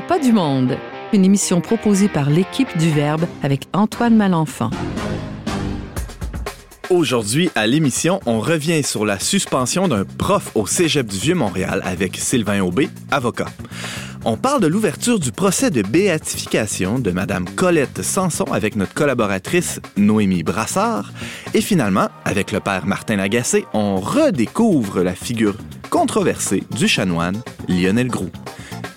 pas du monde, une émission proposée par l'équipe du Verbe avec Antoine Malenfant. Aujourd'hui, à l'émission, on revient sur la suspension d'un prof au Cégep du Vieux-Montréal avec Sylvain Aubé, avocat. On parle de l'ouverture du procès de béatification de Madame Colette Sanson avec notre collaboratrice Noémie Brassard. Et finalement, avec le père Martin Lagacé, on redécouvre la figure controversée du chanoine Lionel Groux.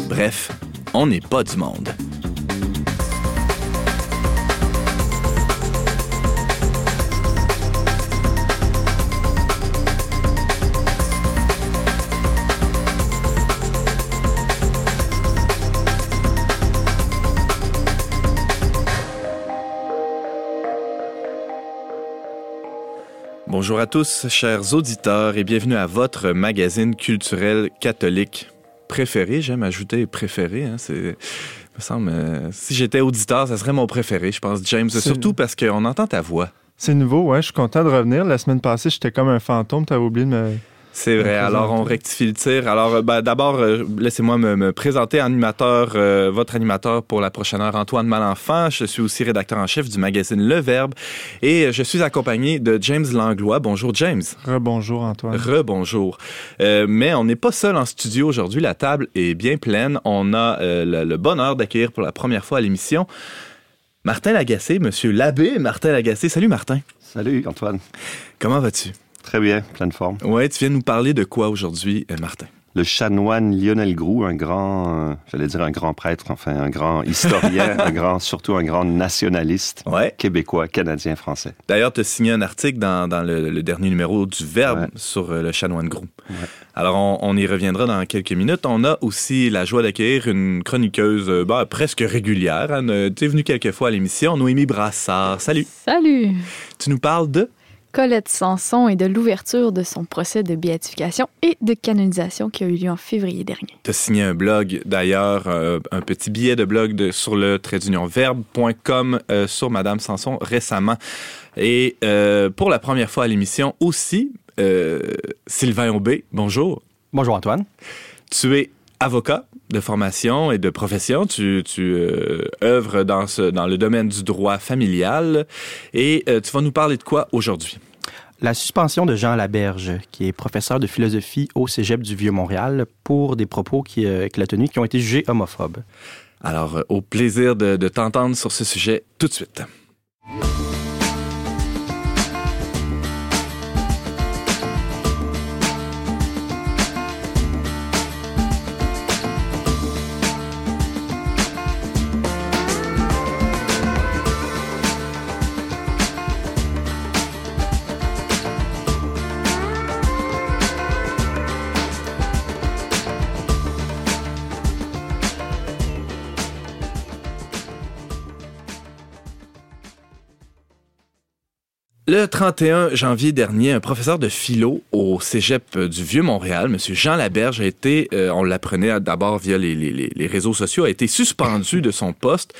Bref, on n'est pas du monde. Bonjour à tous, chers auditeurs, et bienvenue à votre magazine culturel catholique préféré. J'aime ajouter préféré. Hein, c'est, me semble, euh, si j'étais auditeur, ça serait mon préféré, je pense, James. Surtout parce qu'on entend ta voix. C'est nouveau, ouais. Je suis content de revenir. La semaine passée, j'étais comme un fantôme. T'avais oublié de me c'est vrai. Alors, on rectifie le tir. Alors, euh, ben, d'abord, euh, laissez-moi me, présenter animateur, euh, votre animateur pour la prochaine heure, Antoine Malenfant. Je suis aussi rédacteur en chef du magazine Le Verbe et je suis accompagné de James Langlois. Bonjour, James. Rebonjour, Antoine. Rebonjour. mais on n'est pas seul en studio aujourd'hui. La table est bien pleine. On a le, le bonheur d'accueillir pour la première fois à l'émission Martin Lagacé, monsieur l'abbé Martin Lagacé. Salut, Martin. Salut, Antoine. Comment vas-tu? Très bien, pleine forme. Ouais, tu viens nous parler de quoi aujourd'hui, euh, Martin? Le chanoine Lionel Groux, un grand, euh, j'allais dire un grand prêtre, enfin un grand historien, un grand, surtout un grand nationaliste québécois, canadien, français. D'ailleurs, tu as signé un article dans, le, dernier numéro du Verbe sur euh, le chanoine Groux. Alors, on, y reviendra dans quelques minutes. On a aussi la joie d'accueillir une chroniqueuse bah, presque régulière. Tu es venue quelques fois à l'émission, Noémie Brassard. Salut. Salut. Tu nous parles de Colette Sanson et de l'ouverture de son procès de béatification et de canonisation qui a eu lieu en février dernier. Tu as signé un blog, d'ailleurs, euh, un petit billet de blog sur le tradeunionverbe.com euh, sur Madame Sanson récemment. Et euh, pour la première fois à l'émission aussi, Sylvain Aubé, bonjour. Bonjour Antoine. Tu es avocat de formation et de profession. Tu, tu euh, œuvres dans, ce, dans le domaine du droit familial et euh, tu vas nous parler de quoi aujourd'hui? La suspension de Jean Laberge, qui est professeur de philosophie au Cégep du Vieux-Montréal, pour des propos euh, qu'il a tenus qui ont été jugés homophobes. Alors, au plaisir de, de t'entendre sur ce sujet tout de suite. Le 31 janvier dernier, un professeur de philo au cégep du Vieux-Montréal, M. Jean Laberge, a été, euh, on l'apprenait d'abord via les, réseaux sociaux, a été suspendu de son poste.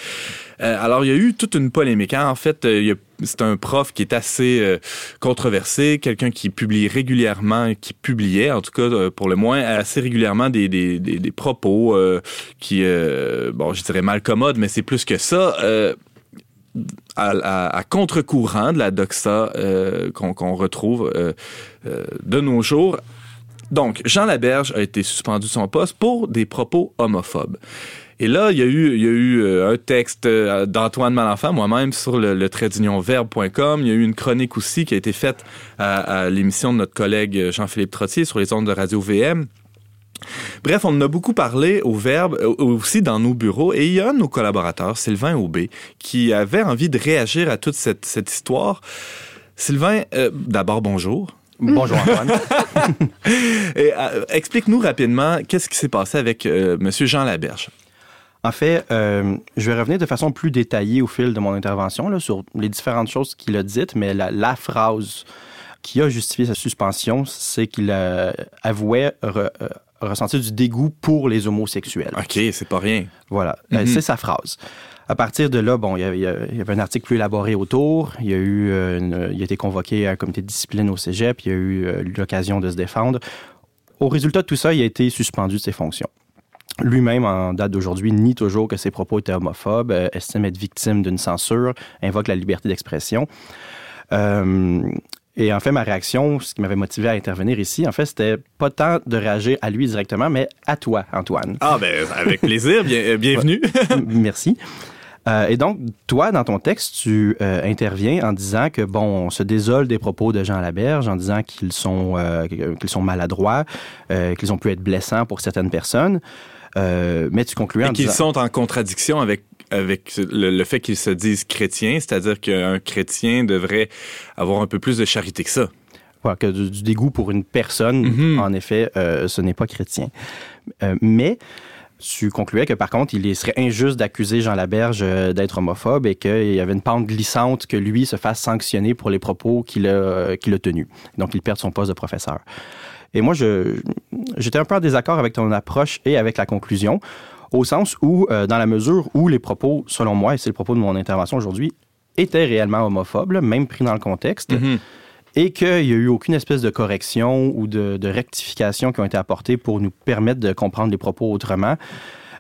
Euh, alors, il y a eu toute une polémique. Hein. En fait, euh, c'est un prof qui est assez controversé, quelqu'un qui publie régulièrement, qui publiait, en tout cas pour le moins, assez régulièrement des, propos qui, bon, je dirais mal mais c'est plus que ça à, contre-courant de la doxa euh, qu'on retrouve euh, euh, de nos jours. Donc, Jean Laberge a été suspendu de son poste pour des propos homophobes. Et là, il y a eu, un texte d'Antoine Malenfant, moi-même, sur le, le. Il y a eu une chronique aussi qui a été faite à, à l'émission de notre collègue Jean-Philippe Trottier sur les ondes de Radio VM. Bref, on en a beaucoup parlé au Verbe, euh, aussi dans nos bureaux, et il y a un de nos collaborateurs, Sylvain Aubé, qui avait envie de réagir à toute cette, histoire. Sylvain, euh, d'abord, bonjour. Bonjour Antoine. Euh, explique-nous rapidement qu'est-ce qui s'est passé avec M. Jean Laberge. En fait, je vais revenir de façon plus détaillée au fil de mon intervention là, sur les différentes choses qu'il a dites, mais la, phrase qui a justifié sa suspension, c'est qu'il avouait ressentir du dégoût pour les homosexuels. OK, c'est pas rien. Voilà, euh, mhm. c'est sa phrase. À partir de là, bon, il y, avait un article plus élaboré autour. Il y a eu, euh, il a été convoqué à un comité de discipline au cégep. Il y a eu euh, l'occasion de se défendre. Au résultat de tout ça, il a été suspendu de ses fonctions. lui-même, en date d'aujourd'hui, nie toujours que ses propos étaient homophobes, estime être victime d'une censure, invoque la liberté d'expression. Euh, et en fait, ma réaction, ce qui m'avait motivé à intervenir ici, en fait, c'était pas tant de réagir à lui directement, mais à toi, Antoine. Ah, ben, avec plaisir. Bien, bienvenue. Merci. Euh, et donc, toi, dans ton texte, tu euh, interviens en disant que, bon, on se désole des propos de Jean Laberge, en disant qu'ils sont, euh, qu'ils sont maladroits, qu'ils ont pu être blessants pour certaines personnes. mais tu conclues en disant... qu'ils sont en contradiction avec avec le, fait qu'ils se disent chrétiens, c'est-à-dire qu'un chrétien devrait avoir un peu plus de charité que ça. Voilà, que du, dégoût pour une personne, mm-hmm. en effet, ce n'est pas chrétien. mais tu concluais que par contre, il serait injuste d'accuser Jean Laberge euh, d'être homophobe et qu'il y avait une pente glissante que lui se fasse sanctionner pour les propos qu'il a, euh, qu'il a tenus. Donc, il perd son poste de professeur. Et moi, j'étais un peu en désaccord avec ton approche et avec la conclusion, au sens où, euh, dans la mesure où les propos, selon moi, et c'est le propos de mon intervention aujourd'hui, étaient réellement homophobes, même pris dans le contexte, mm-hmm et qu'il n'y a eu aucune espèce de correction ou de, rectification qui ont été apportées pour nous permettre de comprendre les propos autrement.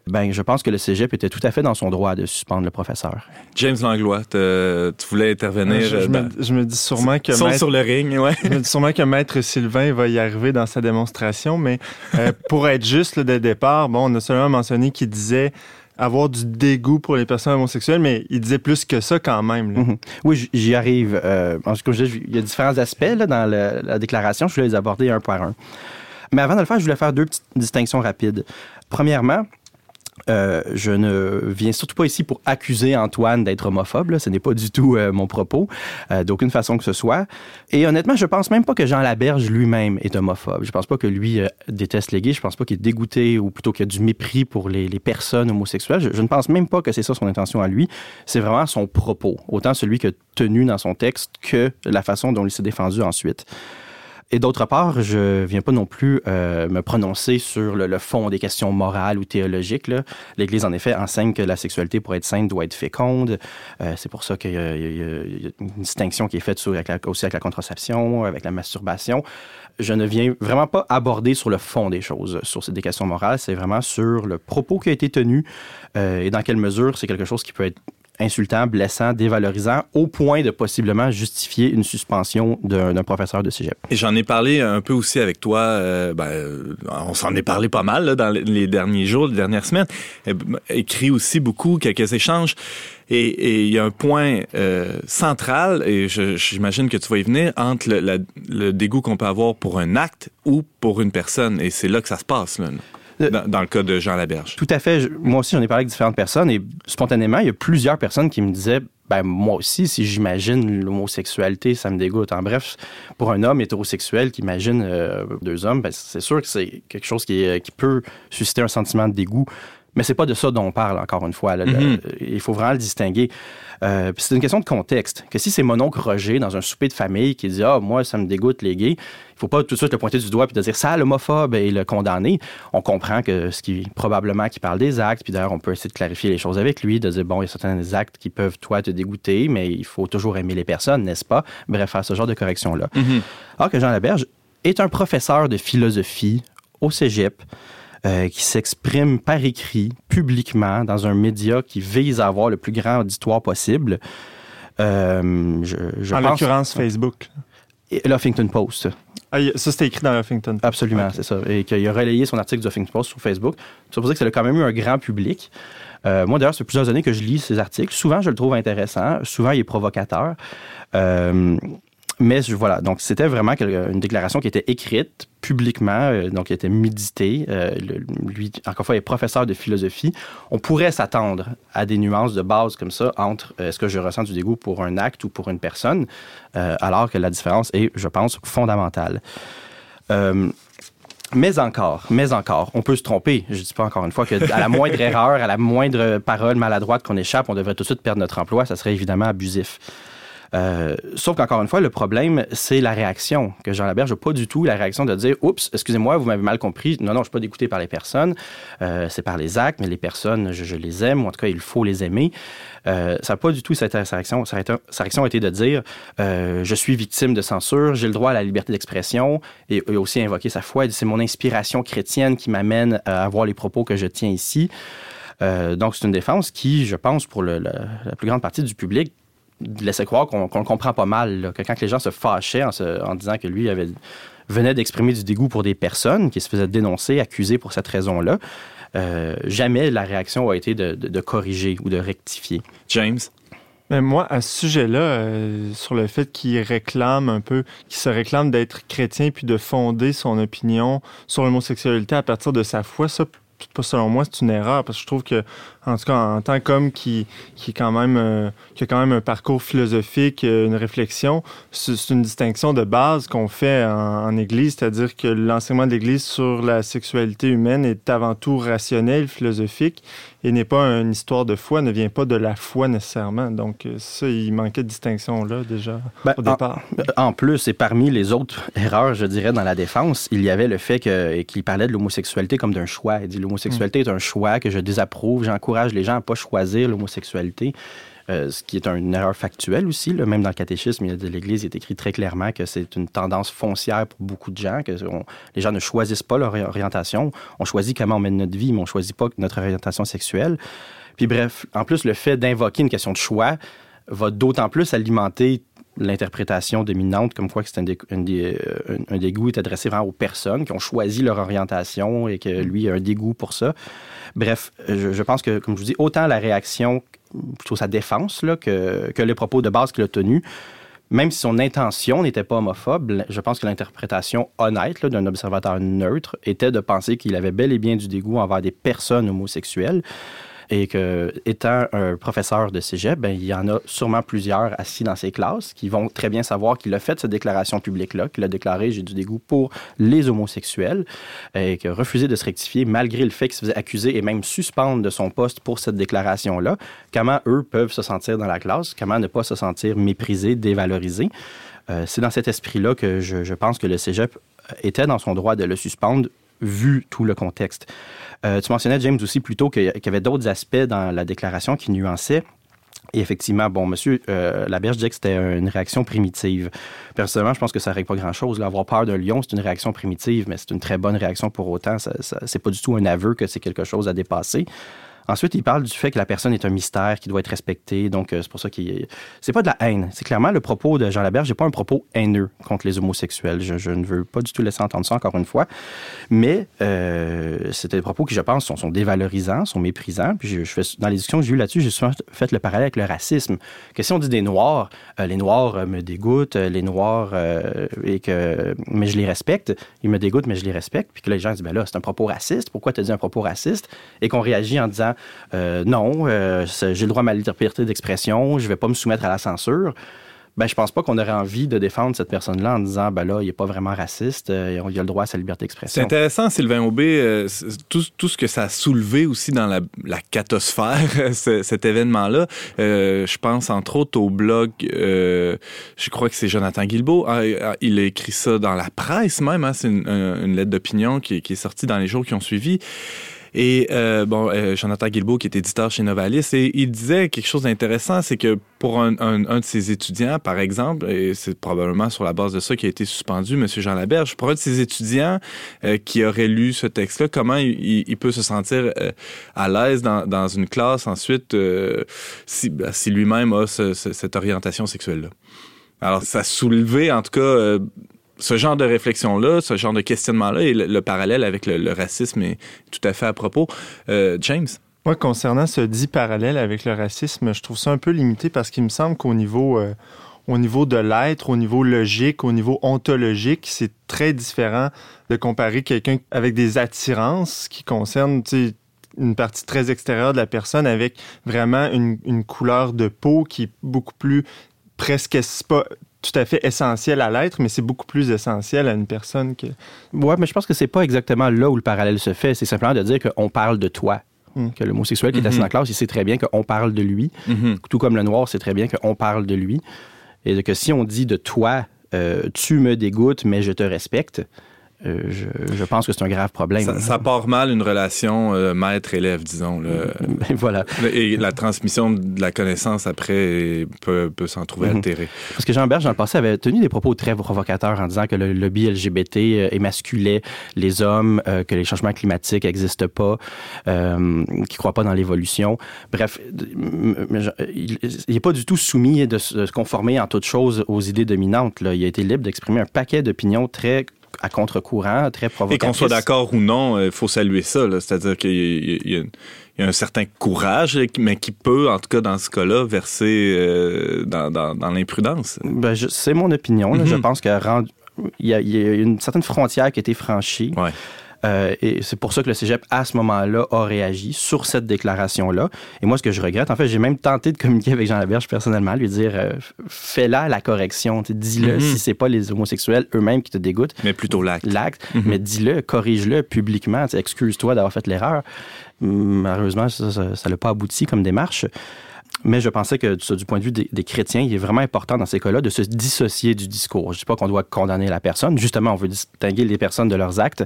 Ben, je pense que le cégep était tout à fait dans son droit de suspendre le professeur. James Langlois, tu voulais intervenir. Je, me, dis sûrement que maître, sur le ring, ouais. je me dis sûrement que maître Sylvain va y arriver dans sa démonstration, mais euh, pour être juste dès le départ, bon, on a seulement mentionné qu'il disait avoir du dégoût pour les personnes homosexuelles, mais il disait plus que ça quand même. Mhm. Oui, j'y arrive. Euh, comme je dis, il y a différents aspects dans la déclaration. Je voulais les aborder un par un. Mais avant de le faire, je voulais faire deux petites distinctions rapides. Premièrement, euh, je ne viens surtout pas ici pour accuser Antoine d'être homophobe. Ce n'est pas du tout euh, mon propos, euh, d'aucune façon que ce soit. Et honnêtement, je pense même pas que Jean Laberge lui-même est homophobe. Je pense pas que lui déteste les gays. Je pense pas qu'il est dégoûté ou plutôt qu'il a du mépris pour les, personnes homosexuelles. Je, je, ne pense même pas que c'est ça son intention à lui. C'est vraiment son propos, autant celui que tenu dans son texte que la façon dont il s'est défendu ensuite. Et d'autre part, je viens pas non plus euh, me prononcer sur le, fond des questions morales ou théologiques. L'Église, en effet, enseigne que la sexualité, pour être sainte, doit être féconde. Euh, c'est pour ça qu'il y, a une distinction qui est faite aussi avec la contraception, avec la masturbation. Je ne viens vraiment pas aborder sur le fond des choses, sur des questions morales. C'est vraiment sur le propos qui a été tenu euh, et dans quelle mesure c'est quelque chose qui peut être insultant, blessant, dévalorisant, au point de possiblement justifier une suspension d'un professeur de cégep. J'en ai parlé un peu aussi avec toi. Euh, ben, euh, on s'en est parlé pas mal dans les derniers jours, les dernières semaines. Écrit aussi beaucoup, quelques échanges. Et il y a un point euh, central, et j'imagine que tu vas y venir, entre le, le dégoût qu'on peut avoir pour un acte ou pour une personne. Et c'est là que ça se passe. Là. Dans, le cas de Jean Laberge. Tout à fait. Moi aussi, j'en ai parlé avec différentes personnes et spontanément, il y a plusieurs personnes qui me disaient ben, moi aussi, si j'imagine l'homosexualité, ça me dégoûte. En bref, pour un homme hétérosexuel qui imagine euh, deux hommes, ben, c'est sûr que c'est quelque chose qui, qui peut susciter un sentiment de dégoût. Mais c'est pas de ça dont on parle, encore une fois. Mm-hmm. il faut vraiment le distinguer. Euh, c'est une question de contexte. Que si c'est mon oncle Roger dans un souper de famille qui dit Ah, moi, ça me dégoûte les gays, il faut pas tout de suite le pointer du doigt puis de dire ça, l'homophobe et le condamner. On comprend que ce qui, probablement, qui parle des actes, puis d'ailleurs, on peut essayer de clarifier les choses avec lui, de dire Bon, il y a certains actes qui peuvent, toi, te dégoûter, mais il faut toujours aimer les personnes, n'est-ce pas? Bref, faire ce genre de correction-là. Mm-hmm. Alors que Jean Laberge est un professeur de philosophie au cégep. Euh, qui s'exprime par écrit, publiquement, dans un média qui vise à avoir le plus grand auditoire possible. Euh, je, en l'occurrence, Facebook. L'Huffington Post. Ah, ça, c'était écrit dans l'Huffington Post. Absolument, c'est ça. Et qu'il a relayé son article du Huffington Post sur Facebook. Ça veut dire que ça a quand même eu un grand public. Euh, moi, d'ailleurs, ça fait plusieurs années que je lis ces articles. Souvent, je le trouve intéressant. Souvent, il est provocateur. Euh, mais voilà, donc c'était vraiment une déclaration qui était écrite publiquement, euh, donc qui était méditée. Euh, lui, encore une fois, est professeur de philosophie. On pourrait s'attendre à des nuances de base comme ça entre euh, est-ce que je ressens du dégoût pour un acte ou pour une personne, alors que la différence est, je pense, fondamentale. Mais encore, mais encore, on peut se tromper. Je dis pas encore une fois que à la moindre erreur, à la moindre parole maladroite qu'on échappe, on devrait tout de suite perdre notre emploi. Ça serait évidemment abusif. Euh, sauf qu'encore une fois, le problème, c'est la réaction. Que Jean Laberge n'a pas du tout la réaction de dire Oups, excusez-moi, vous m'avez mal compris. Non, non, je ne suis pas dégoûté par les personnes. Euh, c'est par les actes, mais les personnes, je, les aime, ou en tout cas, il faut les aimer. Euh, ça n'a pas du tout cette réaction. Sa réaction a été de dire Je suis victime de censure, j'ai le droit à la liberté d'expression, et, et aussi invoquer sa foi. C'est mon inspiration chrétienne qui m'amène à avoir les propos que je tiens ici. donc, c'est une défense qui, je pense, pour la plus grande partie du public, laissait croire qu'on le comprend pas mal. que quand les gens se fâchaient en, disant que lui avait, venait d'exprimer du dégoût pour des personnes qui se faisaient dénoncer, accuser pour cette raison-là, euh, jamais la réaction a été de, corriger ou de rectifier. James? Mais moi, à ce sujet-là, euh, sur le fait qu'il réclame un peu, qu'il se réclame d'être chrétien puis de fonder son opinion sur l'homosexualité à partir de sa foi, ça, pas selon moi, c'est une erreur parce que je trouve que, en tout cas, en tant qu'homme qui, qui, quand même, euh, qui a quand même un parcours philosophique, euh, une réflexion, c'est une distinction de base qu'on fait en, Église, c'est-à-dire que l'enseignement de l'Église sur la sexualité humaine est avant tout rationnel, philosophique, et n'est pas une histoire de foi, ne vient pas de la foi nécessairement. Donc, euh, ça, il manquait de distinction là déjà ben, au départ. En, plus, et parmi les autres erreurs, je dirais, dans la défense, il y avait le fait qu'il parlait de l'homosexualité comme d'un choix. Il dit l'homosexualité est un choix que je désapprouve. J'encourage les gens à ne pas choisir l'homosexualité. Euh, ce qui est une erreur factuelle aussi. Même dans le catéchisme de l'Église, il est écrit très clairement que c'est une tendance foncière pour beaucoup de gens, que les gens ne choisissent pas leur orientation. On choisit comment on mène notre vie, mais on ne choisit pas notre orientation sexuelle. Puis bref, en plus, le fait d'invoquer une question de choix va d'autant plus alimenter l'interprétation dominante, comme quoi que c'est un, euh, un, dégoût est adressé vraiment aux personnes qui ont choisi leur orientation et que lui a un dégoût pour ça. Bref, je, pense que, comme je vous dis, autant la réaction, plutôt sa défense, là, que, que les propos de base qu'il a tenus, même si son intention n'était pas homophobe, je pense que l'interprétation honnête d'un observateur neutre était de penser qu'il avait bel et bien du dégoût envers des personnes homosexuelles et que, étant un professeur de cégep, ben, il y en a sûrement plusieurs assis dans ses classes qui vont très bien savoir qu'il a fait cette déclaration publique-là, qu'il a déclaré j'ai du dégoût pour les homosexuels et qu'il a refusé de se rectifier malgré le fait qu'il se faisait accuser et même suspendre de son poste pour cette déclaration-là. Comment eux peuvent se sentir dans la classe? Comment ne pas se sentir méprisés, dévalorisés? Euh, c'est dans cet esprit-là que je pense que le cégep était dans son droit de le suspendre vu tout le contexte. Euh, tu mentionnais, James, aussi plutôt qu'il y avait d'autres aspects dans la déclaration qui nuançaient. Et effectivement, bon, monsieur euh, Laberge disait que c'était une réaction primitive. Personnellement, je pense que ça ne règle pas grand-chose. Avoir peur d'un lion, c'est une réaction primitive, mais c'est une très bonne réaction pour autant. Ce n'est pas du tout un aveu que c'est quelque chose à dépasser. Ensuite, il parle du fait que la personne est un mystère qui doit être respecté. Donc, euh, c'est pour ça qu'il. C'est pas de la haine. C'est clairement le propos de Jean Laberge n'est pas un propos haineux contre les homosexuels. Je, ne veux pas du tout laisser entendre ça encore une fois. Mais euh, c'était des propos qui, je pense, sont, dévalorisants, sont méprisants. Puis, dans les discussions que j'ai eues là-dessus, j'ai souvent fait le parallèle avec le racisme. Que si on dit des Noirs, euh, les Noirs me dégoûtent, les Noirs, et que. Mais je les respecte. Ils me dégoûtent, mais je les respecte. Puis que les gens disent, ben là, c'est un propos raciste. Pourquoi tu as dit un propos raciste? Et qu'on réagit en disant, non, euh, j'ai le droit à ma liberté d'expression, je ne vais pas me soumettre à la censure. Ben, je pense pas qu'on aurait envie de défendre cette personne-là en disant, ben là, il n'est pas vraiment raciste, euh, il a le droit à sa liberté d'expression. C'est intéressant, Sylvain Aubé, tout, ce que ça a soulevé aussi dans la, la catosphère, cet événement-là. je pense entre autres au blog, je crois que c'est Jonathan Guilbeault, ah, ah, il a écrit ça dans la presse même, hein, c'est une, lettre d'opinion qui, est sortie dans les jours qui ont suivi. Et euh, bon, euh, Jonathan Guilbeault, qui est éditeur chez Novalis, et il disait quelque chose d'intéressant, c'est que pour un, un, de ses étudiants, par exemple, et c'est probablement sur la base de ça qui a été suspendu, M. Jean Laberge, pour un de ses étudiants euh, qui aurait lu ce texte-là, comment il, peut se sentir euh, à l'aise dans, dans, une classe ensuite si, ben, si lui-même a cette orientation sexuelle-là? Alors, ça a soulevé, en tout cas, ce genre de réflexion-là, ce genre de questionnement-là, et le, parallèle avec le, racisme est tout à fait à propos. Euh, James? Moi, concernant ce dit parallèle avec le racisme, je trouve ça un peu limité parce qu'il me semble qu'au niveau, euh, au niveau de l'être, au niveau logique, au niveau ontologique, c'est très différent de comparer quelqu'un avec des attirances qui concernent une partie très extérieure de la personne avec vraiment une, une couleur de peau qui est beaucoup plus presque tout à fait essentiel à l'être, mais c'est beaucoup plus essentiel à une personne que. Ouais, mais je pense que c'est pas exactement là où le parallèle se fait. C'est simplement de dire qu'on parle de toi. Hmm. Que l'homosexuel qui est assis dans la classe, il sait très bien qu'on parle de lui. Mm-hmm. Tout comme le noir sait très bien qu'on parle de lui. Et que si on dit de toi, tu me dégoûtes, mais je te respecte, euh, je, pense que c'est un grave problème. Ça, part mal une relation euh, maître-élève, disons. Ben, voilà. Et la transmission de la connaissance après peut, s'en trouver mhm. altérée. Parce que Jean Berge, dans le passé, avait tenu des propos très provocateurs en disant que le lobby LGBT euh, émasculait les hommes, que les changements climatiques n'existent pas, euh, qui ne croient pas dans l'évolution. Bref, il n'est pas du tout soumis de se conformer en toute chose aux idées dominantes. Là. Il a été libre d'exprimer un paquet d'opinions très à contre-courant, très provocatrice. Et qu'on soit d'accord ou non, il faut saluer ça. C'est-à-dire qu'il y, a un certain courage, mais qui peut, en tout cas dans ce cas-là, verser euh, dans, l'imprudence. Ben, c'est mon opinion. Je mhm. pense qu'il y, a une certaine frontière qui a été franchie. Ouais. Euh, et c'est pour ça que le cégep, à ce moment-là, a réagi sur cette déclaration-là. Et moi, ce que je regrette, en fait, j'ai même tenté de communiquer avec Jean Laberge personnellement, lui dire euh, fais-la la correction. Dis-le mm-hmm. si c'est pas les homosexuels eux-mêmes qui te dégoûtent. Mais plutôt l'acte. L'acte. Mm-hmm. Mais dis-le, corrige-le publiquement. Excuse-toi d'avoir fait l'erreur. Malheureusement, ça n'a pas abouti comme démarche. Mais je pensais que du point de vue des, chrétiens, il est vraiment important dans ces cas-là de se dissocier du discours. Je ne dis pas qu'on doit condamner la personne. Justement, on veut distinguer les personnes de leurs actes,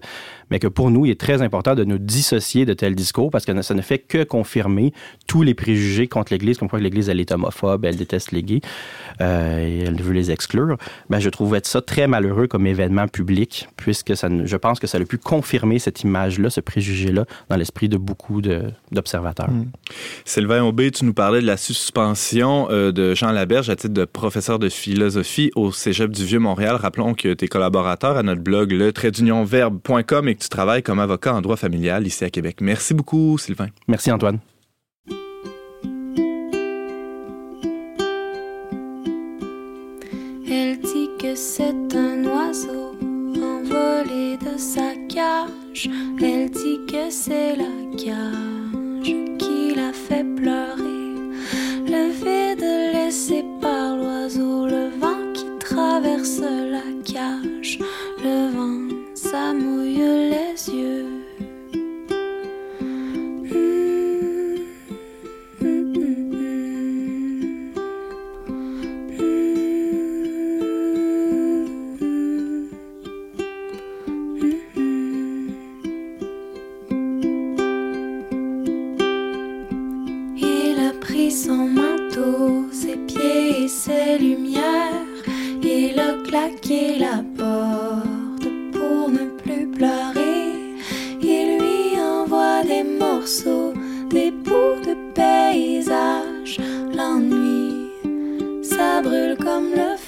mais que pour nous, il est très important de nous dissocier de tels discours parce que ça ne fait que confirmer tous les préjugés contre l'Église, comme quoi l'Église, elle est homophobe, elle déteste les gays euh, et elle veut les exclure. Ben, je trouvais ça très malheureux comme événement public, puisque je pense que ça a pu confirmer cette image-là, ce préjugé-là, dans l'esprit de beaucoup d'observateurs. Mmh. Sylvain Aubé, tu nous parlais de la suspension euh, de Jean Laberge à titre de professeur de philosophie au Cégep du Vieux-Montréal. Rappelons que tu es collaborateur à notre blog le verbe.com et que tu travailles comme avocat en droit familial ici à Québec. Merci beaucoup, Sylvain. Merci, Antoine. Elle dit que c'est un oiseau envolé de sa cage. Elle dit que c'est la cage qui l'a fait pleurer. Laissé par l'oiseau, le vent qui traverse la cage, le vent, ça mouille les yeux. ses lumières, il a claqué la porte pour ne plus pleurer. Il lui envoie des morceaux, des bouts de paysage. L'ennui, ça brûle comme le feu.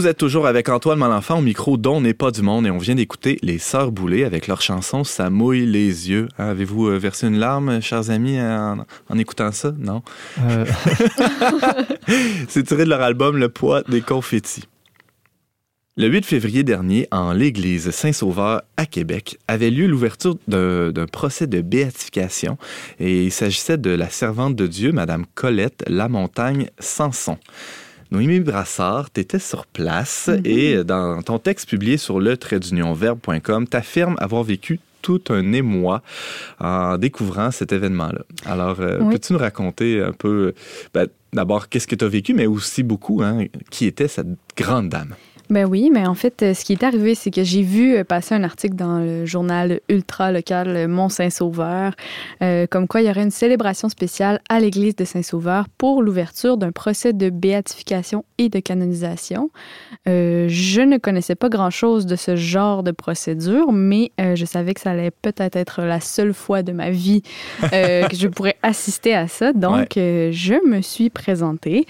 Vous êtes toujours avec Antoine Malenfant au micro dont n'est pas du monde et on vient d'écouter les Sœurs Boulay avec leur chanson Ça mouille les yeux. Hein, avez-vous euh, versé une larme, chers amis, en, écoutant ça? Non? Euh. C'est tiré de leur album Le poids des confettis. Le 8 février dernier, en l'église Saint-Sauveur à Québec, avait lieu l'ouverture d'un procès de béatification et il s'agissait de la servante de Dieu, Madame Colette Lamontagne Sanson. Noémie Brassard, tu étais sur place mm-hmm. et dans ton texte publié sur le trait verbe.com, t'affirmes avoir vécu tout un émoi en découvrant cet événement-là. Alors, euh, peux-tu nous raconter un peu, ben, d'abord, qu'est-ce que tu as vécu, mais aussi beaucoup, hein, qui était cette grande dame? Ben oui, mais en fait, euh, ce qui est arrivé, c'est que j'ai vu euh, passer un article dans le journal ultra local euh, Mont-Saint-Sauveur, comme quoi il y aurait une célébration spéciale à l'église de Saint-Sauveur pour l'ouverture d'un procès de béatification et de canonisation. je ne connaissais pas grand-chose de ce genre de procédure, mais je savais que ça allait peut-être être la seule fois de ma vie que je pourrais assister à ça. Donc, je me suis présentée.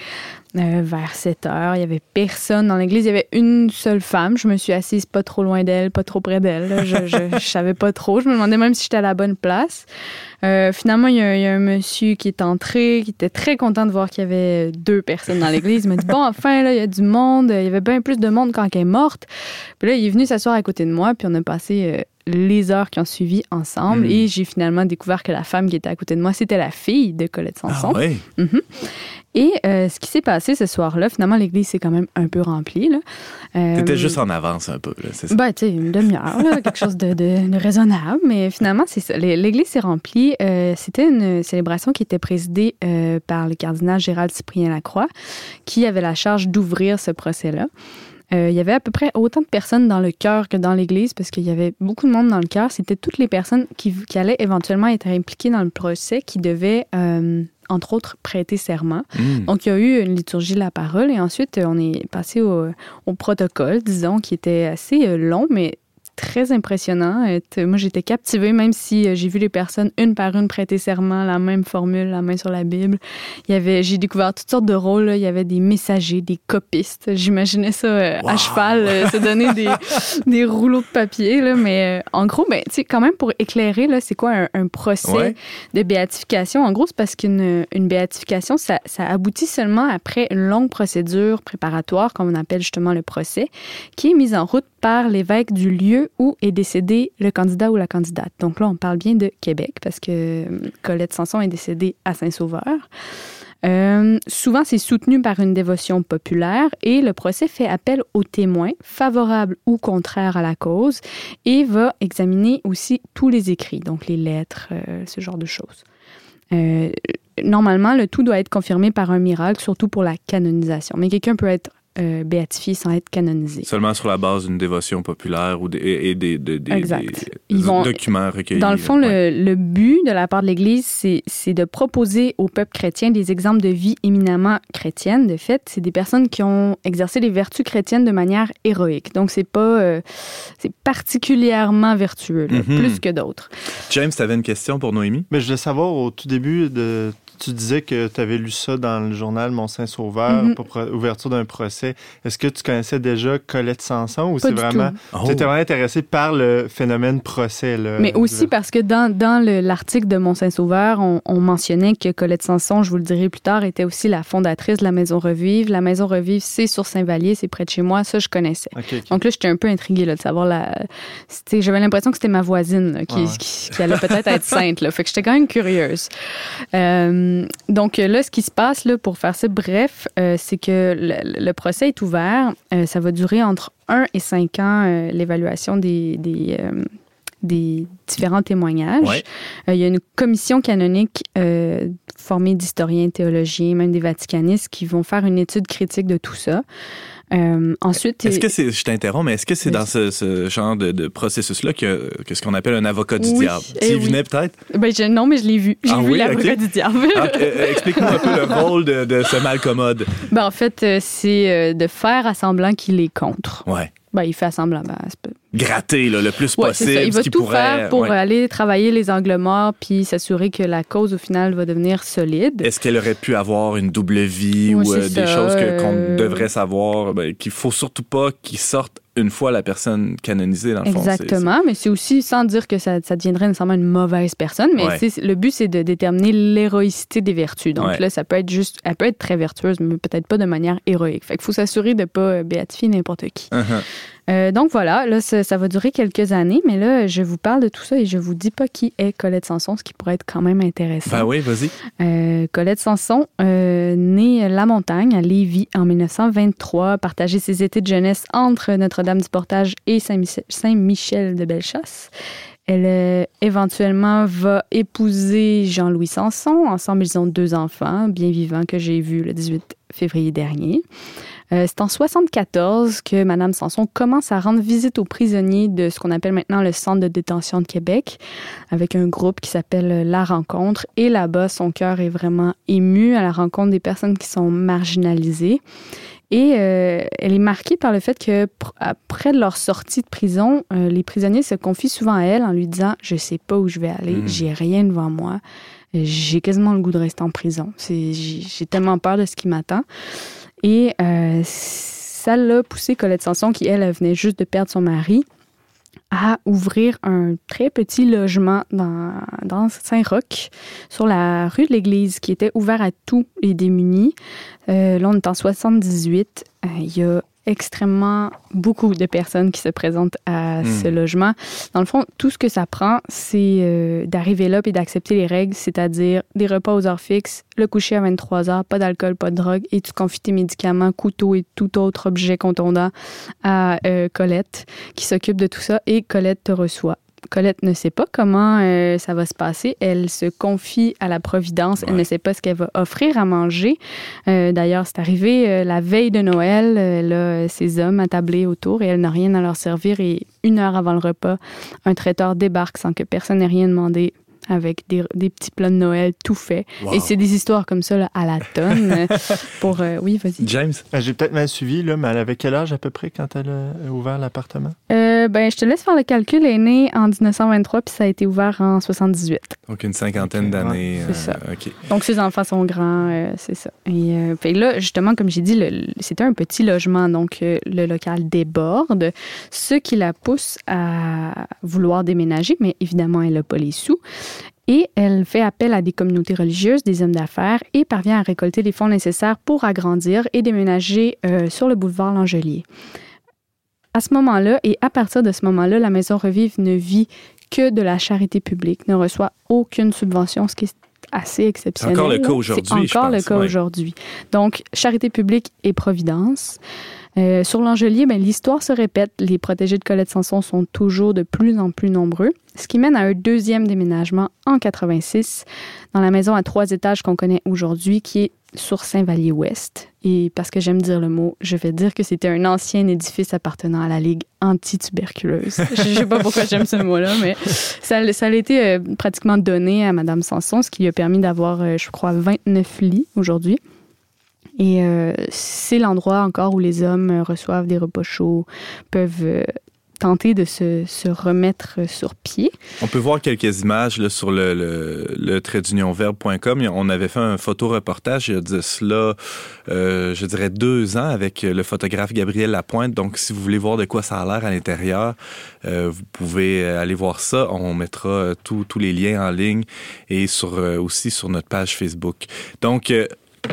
Euh, vers 7 heures. Il y avait personne dans l'église. Il y avait une seule femme. Je me suis assise pas trop loin d'elle, pas trop près d'elle. Je, je, savais pas trop. Je me demandais même si j'étais à la bonne place. Euh, finalement, il y, a, un monsieur qui est entré, qui était très content de voir qu'il y avait deux personnes dans l'église. Il m'a dit Bon, enfin, là, il y a du monde. Il y avait bien plus de monde quand elle est morte. Puis là, il est venu s'asseoir à côté de moi, puis on a passé. Les heures qui ont suivi ensemble hmm. et j'ai finalement découvert que la femme qui était à côté de moi, c'était la fille de Colette Sanson. Ah oui? Mhm. Et euh, ce qui s'est passé ce soir-là, finalement, l'église s'est quand même un peu remplie. Là. Euh, T'étais juste en avance un peu, c'est ça? Ben, tu sais, une demi-heure, quelque chose de, de, raisonnable. Mais finalement, c'est ça. L'église s'est remplie. Euh, c'était une célébration qui était présidée euh, par le cardinal Gérald Cyprien Lacroix, qui avait la charge d'ouvrir ce procès-là. Euh, il y avait à peu près autant de personnes dans le chœur que dans l'église parce qu'il y avait beaucoup de monde dans le chœur. C'était toutes les personnes qui, qui, allaient éventuellement être impliquées dans le procès qui devaient euh, entre autres, prêter serment. Hmm. Donc, il y a eu une liturgie de la parole et ensuite, on est passé au, au protocole, disons, qui était assez euh, long, mais très impressionnant. Moi, j'étais captivée, même si euh, j'ai vu les personnes une par une prêter serment, la même formule, la main sur la Bible. Il y avait, j'ai découvert toutes sortes de rôles. Il y avait des messagers, des copistes. J'imaginais ça euh, à cheval, euh, se donner des, des, rouleaux de papier. Là. Mais en gros, ben, quand même, pour éclairer, c'est quoi un, procès de béatification? En gros, c'est parce qu'une une béatification, ça, ça aboutit seulement après une longue procédure préparatoire, comme on appelle justement le procès, qui est mise en route par l'évêque du lieu où est décédé le candidat ou la candidate. Donc là, on parle bien de Québec parce que euh, Colette Sanson est décédée à Saint-Sauveur. Euh, souvent, c'est soutenu par une dévotion populaire et le procès fait appel aux témoins, favorables ou contraires à la cause, et va examiner aussi tous les écrits, donc les lettres, euh, ce genre de choses. normalement, le tout doit être confirmé par un miracle, surtout pour la canonisation. Mais quelqu'un peut être euh, béatifié sans être canonisé. Seulement sur la base d'une dévotion populaire ou des, et des, documents recueillis. Dans le fond, le, but de la part de l'Église, c'est de proposer au peuple chrétien des exemples de vie éminemment chrétienne. De fait, c'est des personnes qui ont exercé les vertus chrétiennes de manière héroïque. Donc, c'est pas... Euh, c'est particulièrement vertueux, mm-hmm. plus que d'autres. James, tu avais une question pour Noémie? Mais je voulais savoir, au tout début de tu disais que tu avais lu ça dans le journal Mont-Saint-Sauveur mhm. pour ouverture d'un procès. Est-ce que tu connaissais déjà Colette Sanson ou c'est vraiment. Tu étais vraiment intéressé par le phénomène procès? Là, Mais aussi parce que dans, dans l'article de Mont-Saint-Sauveur, on, mentionnait que Colette Sanson, je vous le dirai plus tard, était aussi la fondatrice de la Maison Revive. La Maison Revive, c'est sur Saint-Vallier, c'est près de chez moi. Ça, je connaissais. Donc là, j'étais un peu intriguée là, de savoir la. J'avais l'impression que c'était ma voisine qui, qui, allait peut-être être sainte. Là. Fait que j'étais quand même curieuse. Euh, euh, donc là, ce qui se passe, là, pour faire ça bref, euh, c'est que le, procès est ouvert. Euh, ça va durer entre 1 et 5 ans, l'évaluation des, des, des, différents témoignages. il y a une commission canonique formée d'historiens, théologiens, même des vaticanistes qui vont faire une étude critique de tout ça. Euh, ensuite, est-ce que c'est, je t'interromps, mais est-ce que c'est dans ce, ce, genre de, de processus-là que, que ce qu'on appelle un avocat du diable? Tu y venais peut-être? Ben, je, non, mais je l'ai vu. J'ai ah vu l'avocat du diable. Ah, euh, explique-nous un peu le rôle de, de ce malcommode. Ben, en fait, euh, c'est de faire à semblant qu'il est contre. Ouais. Ben, il fait à semblant. Ben, gratter le plus possible. Il va tout pourrait, faire pour aller travailler les angles morts puis s'assurer que la cause au final va devenir solide. Est-ce qu'elle aurait pu avoir une double vie ou euh, des choses qu'on euh, devrait savoir, ben, qu'il faut surtout pas qu'ils sortent une fois la personne canonisée, dans le Exactement, fond. Exactement, mais c'est aussi sans dire que ça, ça, deviendrait nécessairement une mauvaise personne, mais le but, c'est de déterminer l'héroïcité des vertus. Donc là, ça peut être juste, elle peut être très vertueuse, mais peut-être pas de manière héroïque. Fait qu'il faut s'assurer de pas béatifier n'importe qui. Uh-huh. Euh, donc voilà, là, ça, va durer quelques années, mais là, je vous parle de tout ça et je vous dis pas qui est Colette Sanson, ce qui pourrait être quand même intéressant. Ben oui, vas-y. Euh, Colette Sanson, euh, née La Montagne, à Lévis, en 1923, partagé ses étés de jeunesse entre Notre-Dame du Portage et Saint-Michel de Bellechasse. Elle éventuellement va épouser Jean-Louis Sanson. Ensemble, ils ont deux enfants bien vivants que j'ai vus le 18 février dernier. Euh, c'est en 74 que Mme Sanson commence à rendre visite aux prisonniers de ce qu'on appelle maintenant le Centre de détention de Québec, avec un groupe qui s'appelle La Rencontre. Et là-bas, son cœur est vraiment ému à la rencontre des personnes qui sont marginalisées. Et euh, elle est marquée par le fait que après leur sortie de prison, euh, les prisonniers se confient souvent à elle en lui disant Je sais pas où je vais aller, hmm. j'ai rien devant moi, j'ai quasiment le goût de rester en prison. J'ai tellement peur de ce qui m'attend. Et euh, ça l'a poussé Colette Sanson, qui, elle, venait juste de perdre son mari, à ouvrir un très petit logement dans, Saint-Roch, sur la rue de l'Église, qui était ouvert à tous les démunis. Euh, là, on est en 78. Euh, il y a extrêmement beaucoup de personnes qui se présentent à hmm. ce logement. Dans le fond, tout ce que ça prend, c'est euh, d'arriver là et d'accepter les règles, c'est-à-dire des repas aux heures fixes, le coucher à 23 heures, pas d'alcool, pas de drogue, et tu confies tes médicaments, couteaux et tout autre objet contondant à euh, Colette qui s'occupe de tout ça et Colette te reçoit. Colette ne sait pas comment euh, ça va se passer. Elle se confie à la Providence. Elle ne sait pas ce qu'elle va offrir à manger. Euh, d'ailleurs, c'est arrivé euh, la veille de Noël. Elle a ses hommes attablés autour et elle n'a rien à leur servir. Et une heure avant le repas, un traiteur débarque sans que personne n'ait rien demandé avec des, petits plats de Noël tout faits. Et c'est des histoires comme ça à la tonne. pour, euh, oui, vas-y. James? Ben, j'ai peut-être mal suivi, là, mais elle avait quel âge à peu près quand elle a ouvert l'appartement? Euh, ben, je te laisse faire le calcul. Elle est née en 1923 puis ça a été ouvert en 78. Donc une cinquantaine d'années. c'est ça. Euh, Donc ses enfants sont grands, c'est ça. Et là, justement, comme j'ai dit, c'était un petit logement. Donc le local déborde, ce qui la pousse à vouloir déménager, mais évidemment, elle n'a pas les sous et elle fait appel à des communautés religieuses, des hommes d'affaires et parvient à récolter les fonds nécessaires pour agrandir et déménager euh, sur le boulevard L'Angelier. À ce moment-là et à partir de ce moment-là, la Maison Revive ne vit que de la charité publique, ne reçoit aucune subvention, ce qui est assez exceptionnel. C'est encore le cas aujourd'hui. Encore le cas aujourd'hui. Donc, charité publique et providence. Euh, sur l'Angelier, ben, l'histoire se répète. Les protégés de Colette Sanson sont toujours de plus en plus nombreux, ce qui mène à un deuxième déménagement en 86 dans la maison à trois étages qu'on connaît aujourd'hui, qui est sur Saint-Vallier-Ouest. Et parce que j'aime dire le mot, je vais dire que c'était un ancien édifice appartenant à la Ligue anti-tuberculeuse. je ne sais pas pourquoi j'aime ce mot-là, mais ça, ça a été euh, pratiquement donné à Mme Sanson, ce qui lui a permis d'avoir, euh, je crois, 29 lits aujourd'hui. Et euh, c'est l'endroit encore où les hommes euh, reçoivent des repas chauds, peuvent euh, tenter de se, remettre sur pied. On peut voir quelques images sur le, le. On avait fait un photoreportage il y a de cela, je dirais, deux ans avec le photographe Gabriel Lapointe. Donc, si vous voulez voir de quoi ça a l'air à l'intérieur, vous pouvez aller voir ça. On mettra tous les liens en ligne et aussi sur notre page Facebook. Donc,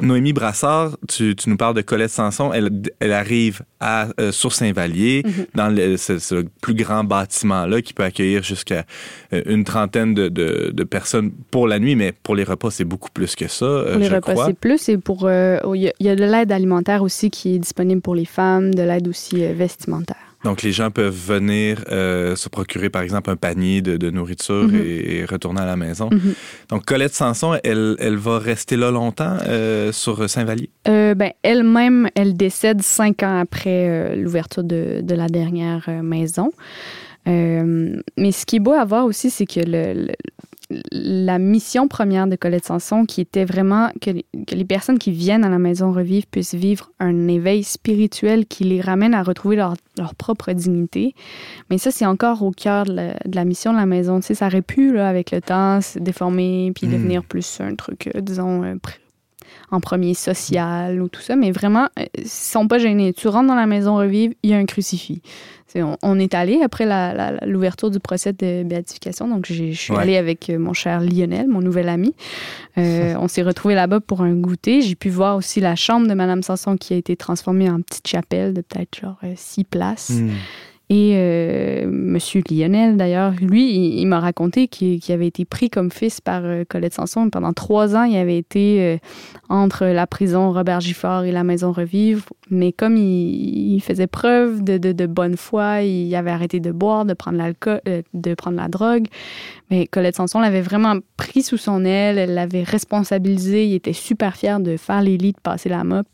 Noémie Brassard, tu, nous parles de Colette Sanson. Elle, arrive à, euh, sur Saint-Vallier, mhm. dans ce, plus grand bâtiment-là qui peut accueillir jusqu'à euh, une trentaine de, personnes pour la nuit, mais pour les repas, c'est beaucoup plus que ça. Euh, pour les repas, c'est plus. Et pour, oh, il y, a de l'aide alimentaire aussi qui est disponible pour les femmes, de l'aide aussi vestimentaire. Donc, les gens peuvent venir euh, se procurer, par exemple, un panier de, nourriture mhm. et, retourner à la maison. Mhm. Donc, Colette Sanson, elle, elle va rester là longtemps euh, sur Saint-Vallier? Euh, ben, elle-même, elle décède cinq ans après l'ouverture de, de, la dernière maison. mais ce qui est beau à voir aussi, c'est que le, la mission première de Colette Sanson, qui était vraiment que, que, les personnes qui viennent à la maison Revive puissent vivre un éveil spirituel qui les ramène à retrouver leur, leur propre dignité. Mais ça, c'est encore au cœur de la, de la, mission de la maison. Tu sais, ça aurait pu, là, avec le temps, se déformer puis mmh. devenir plus un truc, euh, disons, euh, en premier social ou tout ça, mais vraiment, euh, ils sont pas gênés. Tu rentres dans la maison Revive, il y a un crucifix. On, on, est allé après l'ouverture du procès de béatification, donc je suis ouais. allée avec euh, mon cher Lionel, mon nouvel ami. Euh, on s'est retrouvés là-bas pour un goûter. J'ai pu voir aussi la chambre de Madame Sanson qui a été transformée en petite chapelle de peut-être genre six places. Mm. Et euh, Monsieur Lionel, d'ailleurs, lui, il, m'a raconté qu'il qu avait été pris comme fils par euh, Colette Sanson. Pendant trois ans, il avait été euh, entre la prison Robert Gifford et la maison Revive. Mais comme il, faisait preuve de, de, bonne foi, il avait arrêté de boire, de prendre l'alcool, euh, de prendre la drogue. Mais Colette Sanson l'avait vraiment pris sous son aile, elle l'avait responsabilisé. Il était super fier de faire les lits, de passer la mop.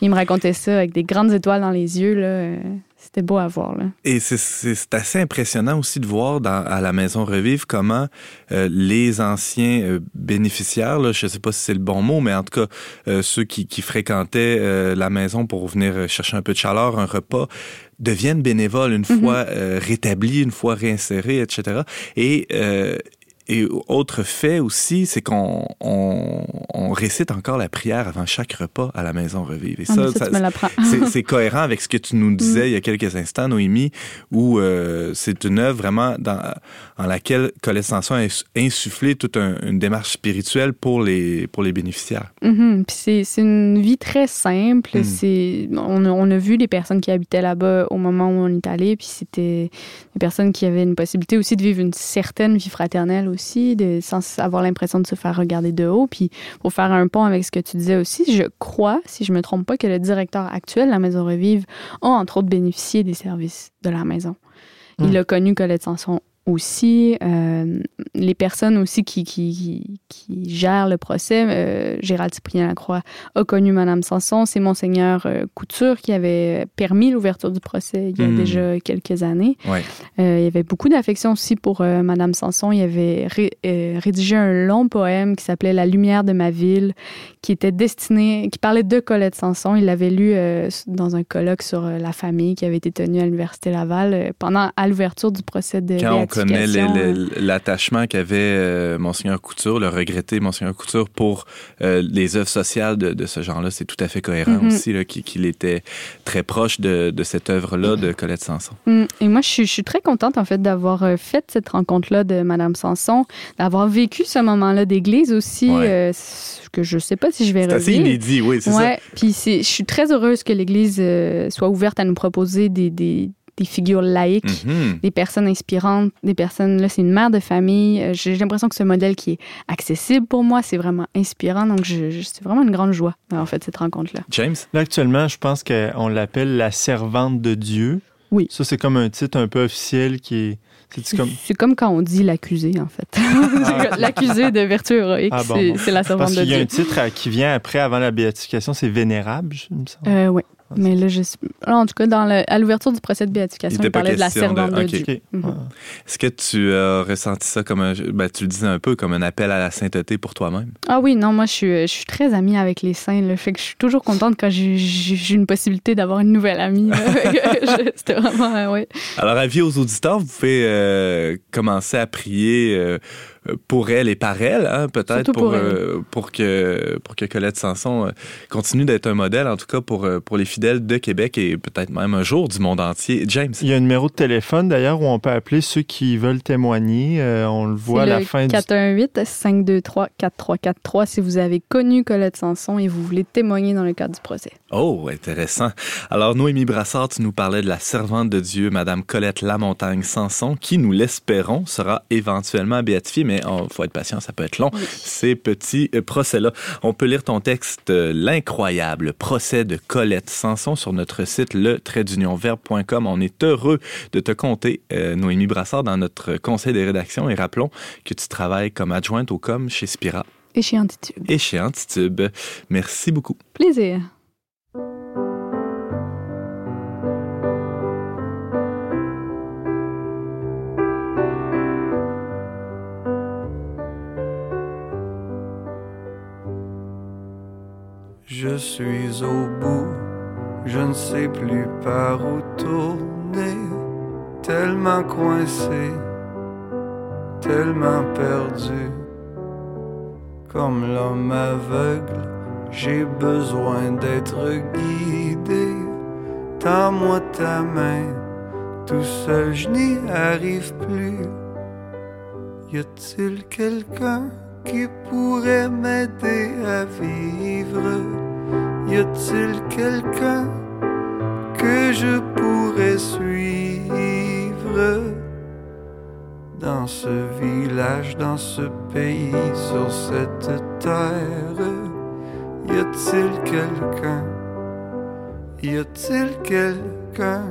Il me racontait ça avec des grandes étoiles dans les yeux. Là. C'était beau à voir. Et c'est assez impressionnant aussi de voir à la Maison Revive comment euh, les anciens euh, bénéficiaires, je ne sais pas si c'est le bon mot, mais en tout cas, euh, ceux qui, qui fréquentaient euh, la maison pour venir chercher un peu de chaleur, un repas, deviennent bénévoles une mm -hmm. fois euh, rétablis, une fois réinsérés, etc. Et et autre fait aussi, c'est qu'on on, on, récite encore la prière avant chaque repas à la maison Revive. Et ah, ça, ça c'est cohérent avec ce que tu nous disais mm. il y a quelques instants, Noémie, où euh, c'est une œuvre vraiment dans, en laquelle Colette Sanson a insufflé toute un, une démarche spirituelle pour les, pour les bénéficiaires. Mm -hmm. C'est une vie très simple. Mm. On, on a vu les personnes qui habitaient là-bas au moment où on est allé, puis c'était des personnes qui avaient une possibilité aussi de vivre une certaine vie fraternelle aussi, de, sans avoir l'impression de se faire regarder de haut. Puis pour faire un pont avec ce que tu disais aussi, je crois, si je me trompe pas, que le directeur actuel de la Maison Revive a entre autres bénéficié des services de la maison. Mmh. Il a connu Colette Sanson aussi euh, les personnes aussi qui, qui, qui, qui gèrent le procès euh, Gérald Cyprien Lacroix a connu Madame Sanson c'est Monseigneur euh, Couture qui avait permis l'ouverture du procès il y a mmh. déjà quelques années ouais. euh, il y avait beaucoup d'affection aussi pour Madame Sanson il avait ré, rédigé un long poème qui s'appelait La lumière de ma ville qui était destiné qui parlait de Colette Sanson il l'avait lu dans un colloque sur la famille qui avait été tenu à l'université Laval pendant à l'ouverture du procès de connaît l'attachement qu'avait euh, Monseigneur Couture, le regretté Monseigneur Couture pour euh, les œuvres sociales de, de ce genre-là. C'est tout à fait cohérent mm -hmm. aussi qu'il qu était très proche de, de cette œuvre-là de Colette Sanson. Mm. Et moi, je suis, je suis très contente en fait d'avoir euh, fait cette rencontre-là de Madame Sanson, d'avoir vécu ce moment-là d'église aussi. Ouais. Euh, que je sais pas si je vais revivre. C'est inédit, oui, c'est ouais. ça. Puis je suis très heureuse que l'Église soit ouverte à nous proposer des, des, des figures laïques, mm -hmm. des personnes inspirantes, des personnes, là, c'est une mère de famille. Euh, j'ai l'impression que ce modèle qui est accessible pour moi, c'est vraiment inspirant. Donc, je, je, c'est vraiment une grande joie, en fait, cette rencontre-là. James? Là, actuellement, je pense qu'on l'appelle la servante de Dieu. Oui. Ça, c'est comme un titre un peu officiel qui est. C'est comme... comme quand on dit l'accusé, en fait. Ah. l'accusé de vertu héroïque, ah, bon, c'est la servante Parce de Dieu. Il y a un titre qui vient après, avant la béatification, c'est vénérable, je me semble. Euh, oui. Mais là, je... en tout cas, dans le... à l'ouverture du procès de béatification, il, il parlait de la servante de, de okay. Dieu. Mm -hmm. Est-ce que tu as ressenti ça comme un, ben, tu le disais un peu comme un appel à la sainteté pour toi-même? Ah oui, non, moi, je suis, je suis très amie avec les saints. Là, fait que je suis toujours contente quand j'ai une possibilité d'avoir une nouvelle amie. C'était vraiment, euh, oui. Alors, avis aux auditeurs, vous pouvez euh, commencer à prier euh, pour elle et par elle, hein, peut-être pour, pour, euh, pour, que, pour que Colette Sanson euh, continue d'être un modèle, en tout cas pour, euh, pour les fidèles de Québec et peut-être même un jour du monde entier. James. Il y a un numéro de téléphone d'ailleurs où on peut appeler ceux qui veulent témoigner. Euh, on le voit à la fin 418-523-4343 si vous avez connu Colette Sanson et vous voulez témoigner dans le cadre du procès. Oh, intéressant. Alors, Noémie Brassard, tu nous parlais de la servante de Dieu, Madame Colette Lamontagne Sanson, qui, nous l'espérons, sera éventuellement béatifiée, mais il oh, faut être patient, ça peut être long, oui. ces petits euh, procès-là. On peut lire ton texte euh, L'incroyable procès de Colette Sanson sur notre site le. On est heureux de te compter, euh, Noémie Brassard, dans notre conseil des rédactions et rappelons que tu travailles comme adjointe au com chez Spira. Et chez Antitube. Et chez Antitube. Merci beaucoup. Plaisir. Je suis au bout, je ne sais plus par où tourner, tellement coincé, tellement perdu. Comme l'homme aveugle, j'ai besoin d'être guidé. Tends-moi ta main, tout seul je n'y arrive plus. Y a-t-il quelqu'un qui pourrait m'aider à vivre? Y a-t-il quelqu'un que je pourrais suivre? Dans ce village, dans ce pays, sur cette terre, y a-t-il quelqu'un? Y a-t-il quelqu'un?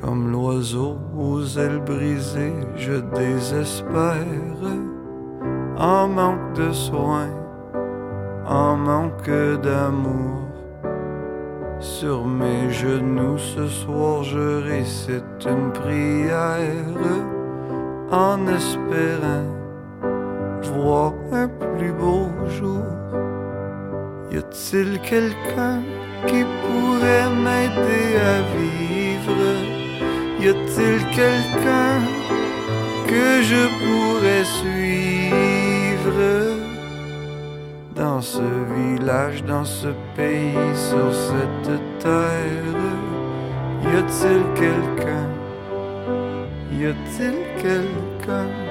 Comme l'oiseau aux ailes brisées, je désespère, en manque de soins, en manque d'amour. Sur mes genoux ce soir, je récite une prière en espérant voir un plus beau jour. Y a-t-il quelqu'un qui pourrait m'aider à vivre? Y a-t-il quelqu'un que je pourrais suivre? Dans ce village, dans ce pays, sur cette terre, y a-t-il quelqu'un? Y a-t-il quelqu'un?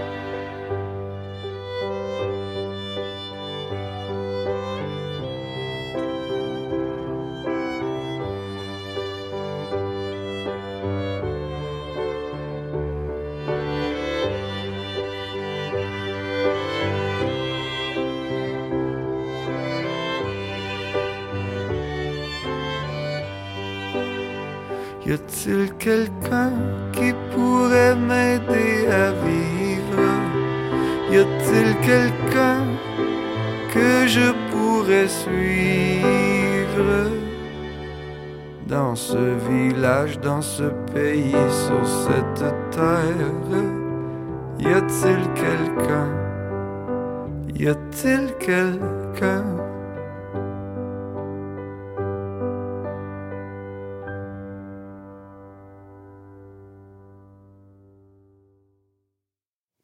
Dans ce pays, sur cette terre, y a-t-il quelqu'un? Y a-t-il quelqu'un?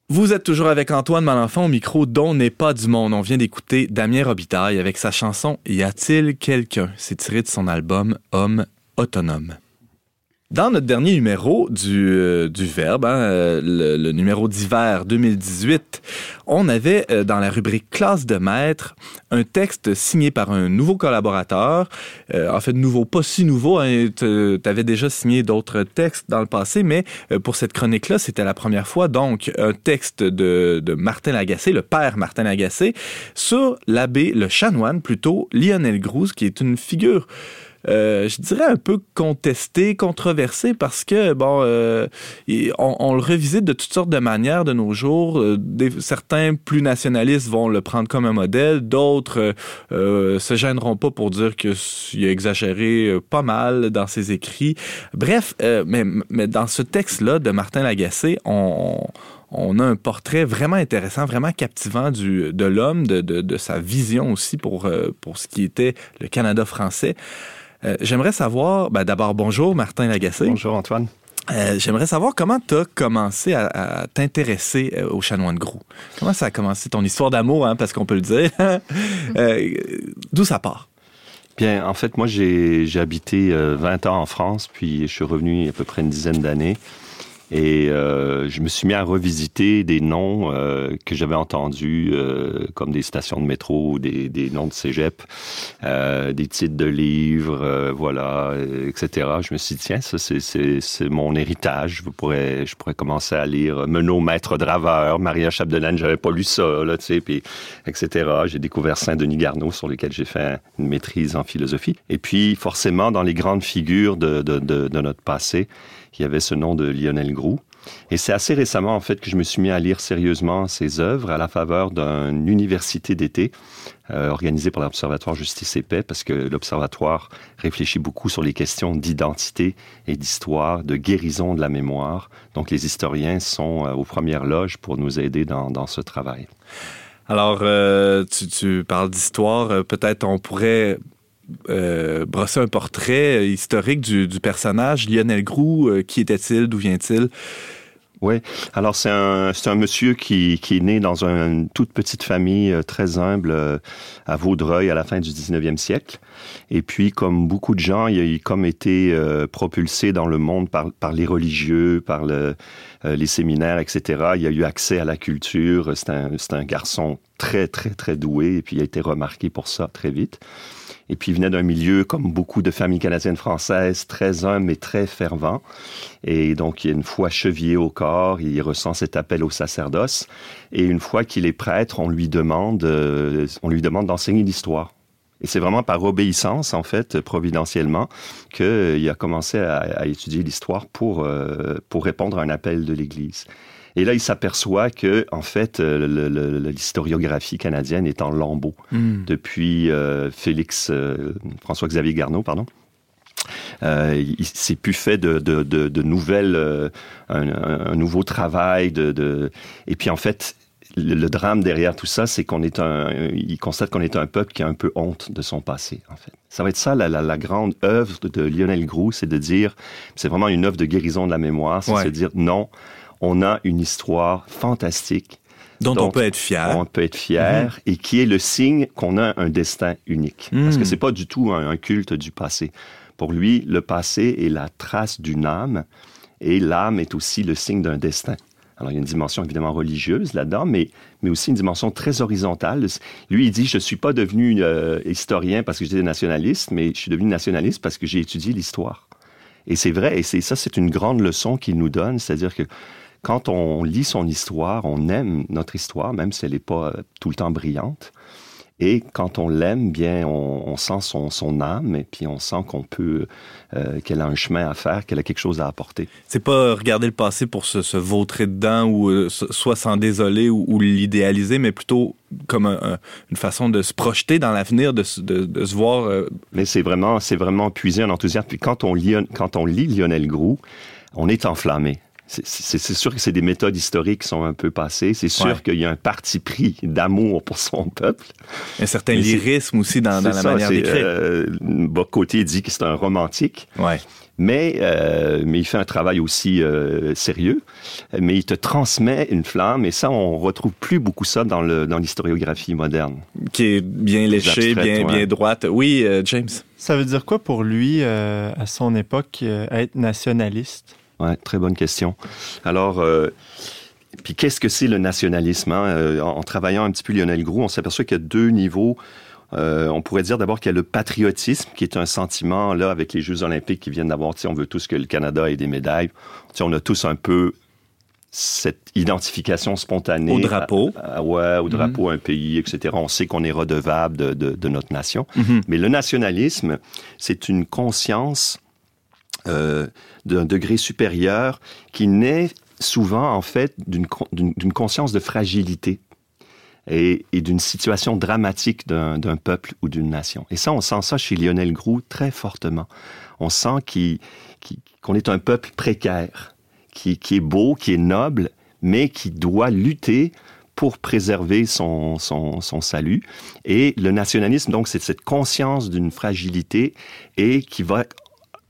Vous êtes toujours avec Antoine Malenfant au micro dont n'est pas du monde. On vient d'écouter Damien Robitaille avec sa chanson Y a-t-il quelqu'un? C'est tiré de son album Homme autonome. Dans notre dernier numéro du, euh, du Verbe, hein, euh, le, le, numéro d'hiver 2018, on avait euh, dans la rubrique classe de maître un texte signé par un nouveau collaborateur. Euh, en fait, nouveau, pas si nouveau. Hein, tu avais déjà signé d'autres textes dans le passé, mais pour cette chronique-là, c'était la première fois. Donc, un texte de, de Martin Lagacé, le père Martin Lagacé, sur l'abbé, le chanoine plutôt, Lionel Grouz, qui est une figure euh, je dirais un peu contesté, controversé parce que bon, euh, on, on, le revisite de toutes sortes de manières de nos jours. Euh, certains plus nationalistes vont le prendre comme un modèle, d'autres euh, se gêneront pas pour dire qu'il a exagéré euh, pas mal dans ses écrits. Bref, euh, mais, mais dans ce texte-là de Martin Lagacé, on, on a un portrait vraiment intéressant, vraiment captivant du, de l'homme, de, de, de, sa vision aussi pour, pour ce qui était le Canada français. Euh, J'aimerais savoir, ben, d'abord, bonjour Martin Lagacé. Bonjour Antoine. Euh, J'aimerais savoir comment tu as commencé à, à t'intéresser euh, au chanoine Grou. Comment ça a commencé ton histoire d'amour, hein, parce qu'on peut le dire? euh, D'où ça part? Bien, en fait, moi, j'ai habité 20 ans en France, puis je suis revenu il y a à peu près une dizaine d'années. Et euh, je me suis mis à revisiter des noms euh, que j'avais entendus, euh, comme des stations de métro, des, des noms de cégep, euh, des titres de livres, euh, voilà, etc. Je me suis dit, tiens, ça, c'est mon héritage. Je pourrais, je pourrais commencer à lire Menot, Maître Draveur, Maria Chapdelaine, j'avais pas lu ça, là, tu sais, puis etc. J'ai découvert Saint-Denis Garneau, sur lequel j'ai fait une maîtrise en philosophie. Et puis, forcément, dans les grandes figures de, de, de, de notre passé, y avait ce nom de Lionel Groux. Et c'est assez récemment, en fait, que je me suis mis à lire sérieusement ses œuvres à la faveur d'une université d'été euh, organisée par l'Observatoire Justice et Paix, parce que l'Observatoire réfléchit beaucoup sur les questions d'identité et d'histoire, de guérison de la mémoire. Donc, les historiens sont euh, aux premières loges pour nous aider dans, ce travail. Alors, euh, tu, parles d'histoire. Peut-être on pourrait euh, brosser un portrait historique du, personnage. Lionel Groux, euh, qui était-il? D'où vient-il? Oui. Alors, c'est un, c'est un monsieur qui, qui est né dans une toute petite famille euh, très humble euh, à Vaudreuil à la fin du 19e siècle. Et puis, comme beaucoup de gens, il a comme été propulsé dans le monde par, par les religieux, par le, les séminaires, etc. Il a eu accès à la culture. C'est un, c'est un garçon très, très, très doué. Et puis, il a été remarqué pour ça très vite. Et puis, il venait d'un milieu, comme beaucoup de familles canadiennes françaises, très humble mais très fervent. Et donc, il y a une foi chevillée au corps, il ressent cet appel au sacerdoce. Et une fois qu'il est prêtre, on lui demande, euh, on lui demande d'enseigner l'histoire. Et c'est vraiment par obéissance, en fait, providentiellement, qu'il a commencé à, à étudier l'histoire pour, euh, pour répondre à un appel de l'Église. Et là, il s'aperçoit que, en fait, euh, l'historiographie canadienne est en lambeaux depuis euh, Félix, euh, François-Xavier Garneau, pardon. Euh, s'est plus fait de, de, de, de nouvelles, euh, un, nouveau travail. De. Et puis en fait, le, le drame derrière tout ça, c'est qu'on est un, il constate qu'on est un peuple qui a un peu honte de son passé. En fait, ça va être ça la, la, la grande œuvre de, Lionel Groux, c'est de dire, c'est vraiment une œuvre de guérison de la mémoire, c'est Ouais. de dire non, on a une histoire fantastique Dont on peut être fier. on peut être fier et qui est le signe qu'on a un destin unique. Parce que Mhm. c'est pas du tout un, un culte du passé. Pour lui, le passé est la trace d'une âme et l'âme est aussi le signe d'un destin. Alors, il y a une dimension évidemment religieuse là-dedans, mais, mais aussi une dimension très horizontale. Lui, il dit, je suis pas devenu euh, historien parce que j'étais nationaliste, mais je suis devenu nationaliste parce que j'ai étudié l'histoire. Et c'est vrai, et c'est ça, c'est une grande leçon qu'il nous donne, c'est-à-dire que quand on lit son histoire, on aime notre histoire, même si elle n'est pas euh, tout le temps brillante. Et quand on l'aime, bien, on, on sent son, son âme, et puis on sent qu'on peut, euh, qu'elle a un chemin à faire, qu'elle a quelque chose à apporter. C'est pas regarder le passé pour se, se vautrer dedans ou euh, so- soit s'en désoler ou, ou l'idéaliser, mais plutôt comme un- un- une façon de se projeter dans l'avenir, de, se- de- de se voir. euh, Mais c'est vraiment, c'est vraiment puiser un enthousiasme. Puis quand on lit, quand on lit Lionel Groux, on est enflammé. C'est- sûr que c'est des méthodes historiques qui sont un peu passées. C'est sûr Ouais. qu'il y a un parti pris d'amour pour son peuple. un certain Mais lyrisme aussi dans, la ça, manière d'écrire. euh, Bocoté dit que c'est un romantique. Ouais. Mais, euh, mais il fait un travail aussi euh, sérieux, mais il te transmet une flamme, et ça, on retrouve plus beaucoup ça dans le dans l'historiographie moderne. Qui est bien léché, abstraites, bien, ouais. bien droite. Oui, euh, James. Ça veut dire quoi pour lui, euh, à son époque, euh, être nationaliste? Ouais, très bonne question. Alors, euh, puis qu'est-ce que c'est le nationalisme hein? Euh, en, en travaillant un petit peu Lionel Groux, on s'aperçoit qu'il y a deux niveaux. Euh, on pourrait dire d'abord qu'il y a le patriotisme, qui est un sentiment, là, avec les Jeux olympiques qui viennent d'avoir, on veut tous que le Canada ait des médailles. Tu sais, on a tous un peu cette identification spontanée. Au drapeau. À- à- ouais, au drapeau, un pays, etc. On sait qu'on est redevable de, de- de notre nation. Mhm. Mais le nationalisme, c'est une conscience euh, d'un degré supérieur qui naît souvent, en fait, d'une con- d'une d'une conscience de fragilité et, d'une situation dramatique d'un peuple ou d'une nation. Et ça, on sent ça chez Lionel Groux très fortement. On sent qu'on est un peuple précaire, qui, qui est beau, qui est noble, mais qui doit lutter pour préserver son, son, son salut. Et le nationalisme, donc, c'est cette conscience d'une fragilité et qui va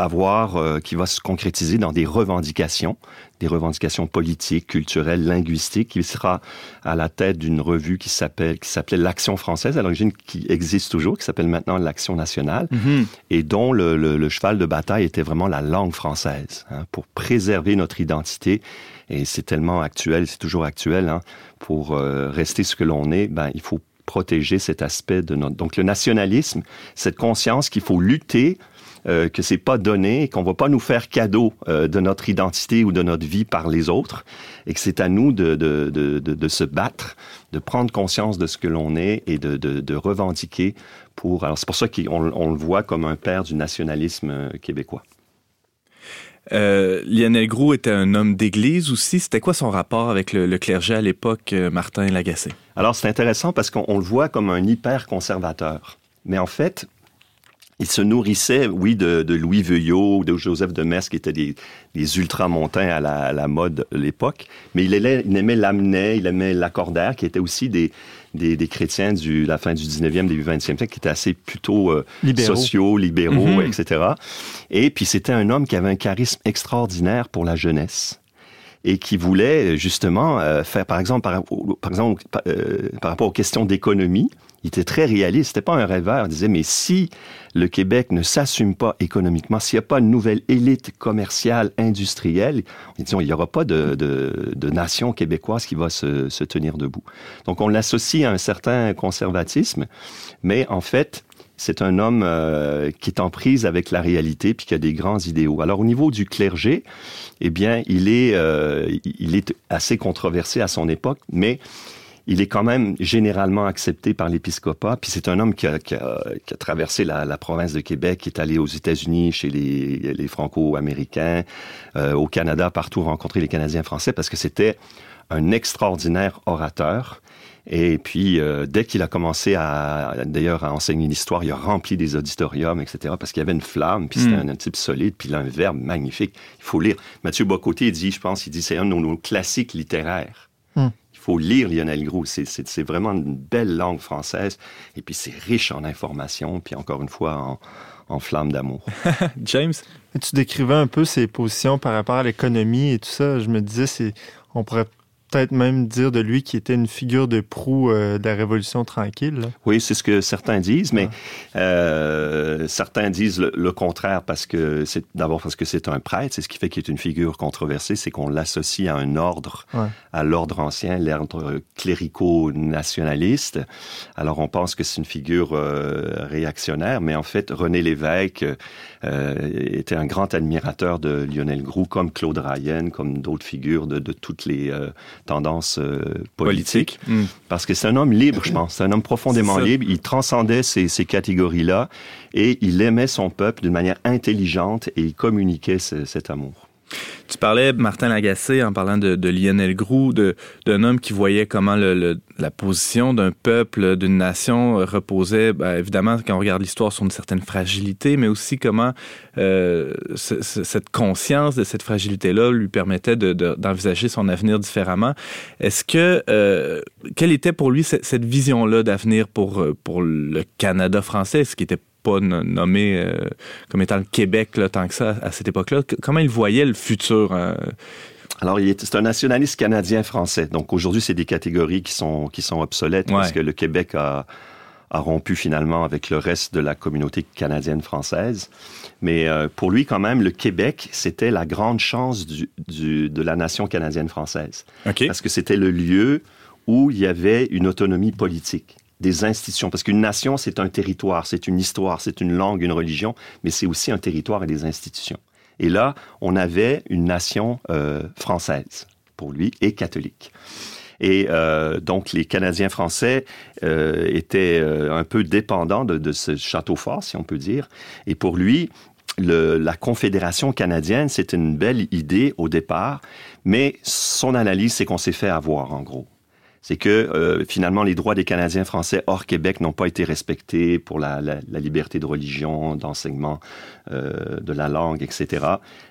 avoir, euh, qui va se concrétiser dans des revendications, des revendications politiques, culturelles, linguistiques, qui sera à la tête d'une revue qui s'appelle, qui s'appelait l'Action française à l'origine, qui existe toujours, qui s'appelle maintenant l'Action nationale, Mhm. et dont le, le- le cheval de bataille était vraiment la langue française, hein, pour préserver notre identité. Et c'est tellement actuel, c'est toujours actuel, hein, pour euh, rester ce que l'on est, ben, il faut protéger cet aspect de notre... Donc le nationalisme, cette conscience qu'il faut lutter euh, que c'est pas donné, qu'on va pas nous faire cadeau euh, de notre identité ou de notre vie par les autres, et que c'est à nous de, de, de, se battre, de prendre conscience de ce que l'on est et de, revendiquer pour. Alors c'est pour ça qu'on on le voit comme un père du nationalisme euh, québécois. Euh, Lionel Groux était un homme d'église aussi. C'était quoi son rapport avec le, le clergé à l'époque, euh, Martin Lagacé? Alors c'est intéressant parce qu'on on le voit comme un hyper conservateur, mais en fait il se nourrissait, oui, de, de Louis Veuillot, de Joseph de Metz, qui étaient des, des ultramontains à la, à la mode de l'époque. Mais il aimait, il aimait Lamennais, il aimait Lacordaire, qui étaient aussi des, des, des chrétiens du la fin du 19e, début 20e siècle, qui étaient assez plutôt euh, Libéraux. sociaux, libéraux, Mhm. etc. Et puis c'était un homme qui avait un charisme extraordinaire pour la jeunesse et qui voulait justement euh, faire, par exemple, par, au- par exemple, par, euh, par rapport aux questions d'économie, il était très réaliste. C'était pas un rêveur. Il disait, mais si le Québec ne s'assume pas économiquement, s'il n'y a pas une nouvelle élite commerciale, industrielle, disons, il n'y aura pas de, de, de nation québécoise qui va se, se tenir debout. Donc, on l'associe à un certain conservatisme, mais en fait, c'est un homme euh, qui est en prise avec la réalité puis qui a des grands idéaux. Alors au niveau du clergé, eh bien, il est, euh, il est assez controversé à son époque, mais il est quand même généralement accepté par l'épiscopat. Puis c'est un homme qui a, qui a- qui a traversé la, la province de Québec, qui est allé aux États-Unis chez les, les Franco-Américains, euh, au Canada, partout rencontrer les Canadiens français parce que c'était un extraordinaire orateur. Et puis, euh, dès qu'il a commencé à, d'ailleurs, à enseigner l'histoire, il a rempli des auditoriums, etc., parce qu'il y avait une flamme, puis c'était Mm. un, type solide, puis il a un verbe magnifique. Il faut lire. Mathieu Bocoté il dit, je pense, il dit, c'est un de nos, classiques littéraires. Mm. Il faut lire Lionel Groux. C'est, vraiment une belle langue française. Et puis, c'est riche en informations, puis encore une fois, en, en flamme d'amour. James? Tu décrivais un peu ses positions par rapport à l'économie et tout ça. Je me disais, on pourrait peut-être même dire de lui qu'il était une figure de proue euh, de la Révolution tranquille. là. Oui, c'est ce que certains disent, mais euh, certains disent le, le contraire parce que c'est d'abord parce que c'est un prêtre, c'est ce qui fait qu'il est une figure controversée, c'est qu'on l'associe à un ordre, Ouais. à l'ordre ancien, l'ordre clérico-nationaliste. Alors on pense que c'est une figure euh, réactionnaire, mais en fait René Lévesque était un grand admirateur de Lionel Groux, comme Claude Ryan, comme d'autres figures de, de toutes les euh, tendances euh, politiques. Mm. Parce que c'est un homme libre, je pense. C'est un homme profondément libre. Il transcendait ces, ces catégories-là et il aimait son peuple d'une manière intelligente et il communiquait ce- cet amour. Tu parlais, Martin Lagacé, en parlant de, de Lionel Groux, d'un homme qui voyait comment la position d'un peuple, d'une nation euh, reposait, ben, évidemment, quand on regarde l'histoire, sur une certaine fragilité, mais aussi comment euh, ce- ce- cette conscience de cette fragilité-là lui permettait de- de- d'envisager son avenir différemment. Est-ce que, euh, quelle était pour lui cette, vision-là d'avenir pour, pour le Canada français, ce qui était pas no- nommé euh, comme étant le Québec là, tant que ça à cette époque-là. Que- Comment il voyait le futur? euh, Alors, c'est un nationaliste canadien-français. Donc, aujourd'hui, c'est des catégories qui sont, qui sont obsolètes parce que le Québec a, a rompu finalement avec le reste de la communauté canadienne-française. Mais euh, pour lui, quand même, le Québec, c'était la grande chance du, du- de la nation canadienne-française. Parce que c'était le lieu où il y avait une autonomie politique, des institutions. Parce qu'une nation, c'est un territoire, c'est une histoire, c'est une langue, une religion, mais c'est aussi un territoire et des institutions. Et là, on avait une nation euh, française, pour lui, et catholique. Et euh, donc, les Canadiens français euh, étaient un peu dépendants de, ce château fort, si on peut dire. Et pour lui, la Confédération canadienne, c'est une belle idée au départ, mais son analyse, c'est qu'on s'est fait avoir, en gros. C'est que euh, finalement, les droits des Canadiens français hors Québec n'ont pas été respectés pour la, la- la liberté de religion, d'enseignement euh, de la langue, etc.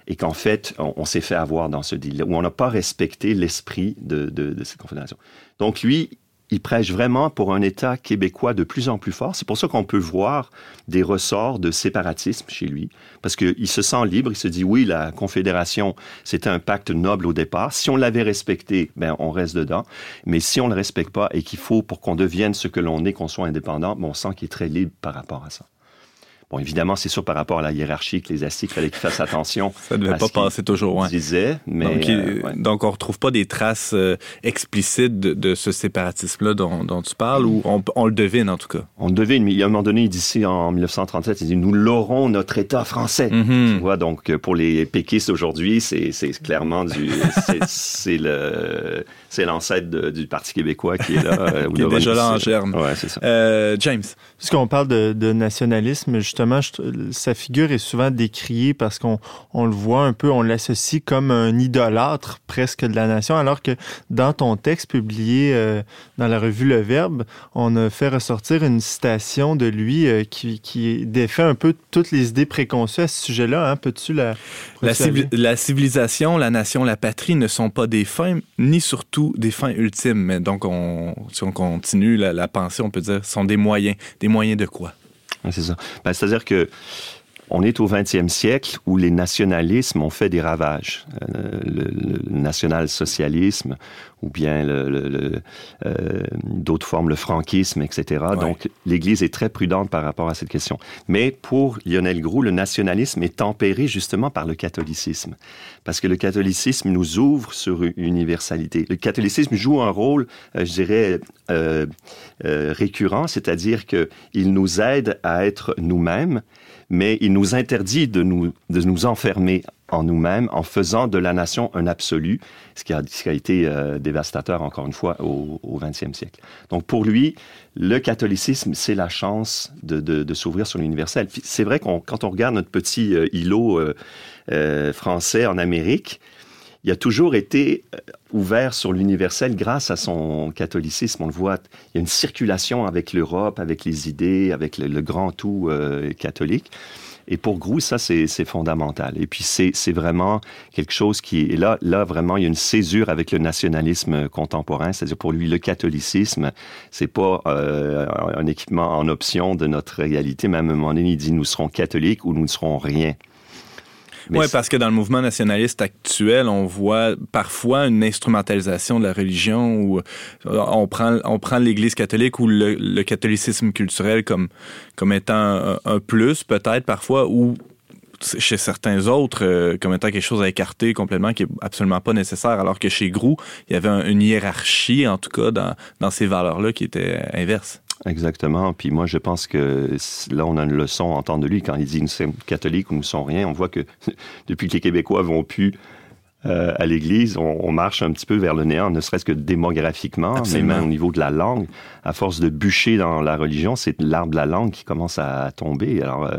Et qu'en fait, on, s'est fait avoir dans ce deal où on n'a pas respecté l'esprit de, de, de cette confédération. Donc lui, il prêche vraiment pour un État québécois de plus en plus fort. C'est pour ça qu'on peut voir des ressorts de séparatisme chez lui, parce qu'il se sent libre, il se dit oui, la Confédération, c'était un pacte noble au départ. Si on l'avait respecté, ben on reste dedans. Mais si on ne le respecte pas et qu'il faut pour qu'on devienne ce que l'on est, qu'on soit indépendant, ben, on sent qu'il est très libre par rapport à ça. Bon, évidemment, c'est sûr par rapport à la hiérarchie ecclésiastique, il fallait qu'il fasse attention. Ça devait à pas passer toujours. ouais. disait, mais donc, il- euh, ouais. donc, on retrouve pas des traces euh, explicites de, de ce séparatisme-là dont, dont tu parles, ou on, on le devine en tout cas? On devine, mais il y a un moment donné, il dit ici en 1937, il dit nous l'aurons notre État français. Mhm. Tu vois, donc euh, pour les péquistes aujourd'hui, c'est c'est clairement du, c'est- le, l'ancêtre du Parti québécois qui est là. Qui est déjà là en germe. Ouais, c'est ça. Euh, James. Puisqu'on parle de, de nationalisme, justement, justement, sa figure est souvent décriée parce qu'on on le voit un peu, on l'associe comme un idolâtre presque de la nation, alors que dans ton texte publié euh, dans la revue Le Verbe, on a fait ressortir une citation de lui euh, qui, qui, défait un peu toutes les idées préconçues à ce sujet-là. Hein? Peux-tu la... La, la, civilisation, la nation, la patrie ne sont pas des fins, ni surtout des fins ultimes. Mais donc, on, si on continue la, la pensée, on peut dire, sont des moyens. Des moyens de quoi? C'est ça. Ben, c'est-à-dire que on est au 20e siècle où les nationalismes ont fait des ravages. Euh, le, national-socialisme ou bien le, euh, d'autres formes, le franquisme, etc. Donc, l'Église est très prudente par rapport à cette question. Mais pour Lionel Groux, le nationalisme est tempéré justement par le catholicisme. Parce que le catholicisme nous ouvre sur une universalité. Le catholicisme joue un rôle, euh, je dirais, récurrent, c'est-à-dire qu'il nous aide à être nous-mêmes mais il nous interdit de nous, de nous enfermer en nous-mêmes en faisant de la nation un absolu, ce qui a, été euh, dévastateur, encore une fois, au, 20e siècle. Donc pour lui, le catholicisme, c'est la chance de, s'ouvrir sur l'universel. C'est vrai qu'on quand on regarde notre petit euh, îlot euh, français en Amérique, il a toujours été ouvert sur l'universel grâce à son catholicisme. On le voit, il y a une circulation avec l'Europe, avec les idées, avec le, grand tout catholique. Et pour Grou, ça, c'est fondamental. Et puis, c'est vraiment quelque chose qui est là, là, vraiment, il y a une césure avec le nationalisme contemporain. C'est-à-dire, pour lui, le catholicisme, c'est pas euh, un équipement en option de notre réalité. Même à un moment donné, il dit, nous serons catholiques ou nous ne serons rien. Oui, parce que dans le mouvement nationaliste actuel, on voit parfois une instrumentalisation de la religion où euh, on prend, on prend l'Église catholique ou le, catholicisme culturel comme, comme étant un, plus, peut-être parfois, ou chez certains autres euh, comme étant quelque chose à écarter complètement qui est absolument pas nécessaire. Alors que chez Grou il y avait une hiérarchie en tout cas dans, dans ces valeurs là qui était inverse Exactement. Puis moi, je pense que là, on a une leçon à entendre de lui quand il dit nous sommes catholiques ou nous sommes rien. On voit que depuis que les Québécois vont plus euh, à l'Église, on, marche un petit peu vers le néant, ne serait-ce que démographiquement, mais même au niveau de la langue. À force de bûcher dans la religion, c'est l'arbre de la langue qui commence à tomber. Alors, euh,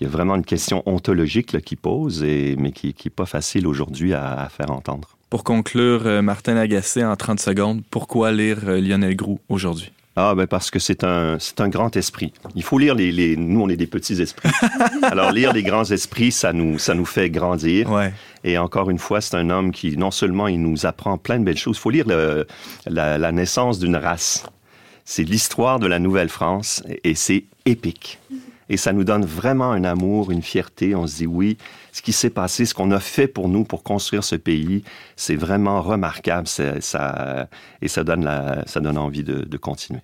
il y a vraiment une question ontologique là, qui pose, et, mais qui n'est pas facile aujourd'hui à, à, faire entendre. Pour conclure, euh, Martin Lagacé, en 30 secondes, pourquoi lire Lionel Groux aujourd'hui? Ah, ben parce que c'est un, c'est un grand esprit. Il faut lire les, les, Nous, on est des petits esprits. Alors, lire les grands esprits, ça nous, ça nous fait grandir. Ouais. Et encore une fois, c'est un homme qui, non seulement il nous apprend plein de belles choses, il faut lire le, la, la naissance d'une race. C'est l'histoire de la Nouvelle-France et c'est épique. Et ça nous donne vraiment un amour, une fierté. On se dit oui, ce qui s'est passé, ce qu'on a fait pour nous pour construire ce pays, c'est vraiment remarquable. Ça, et ça donne, la, ça donne envie de, de continuer.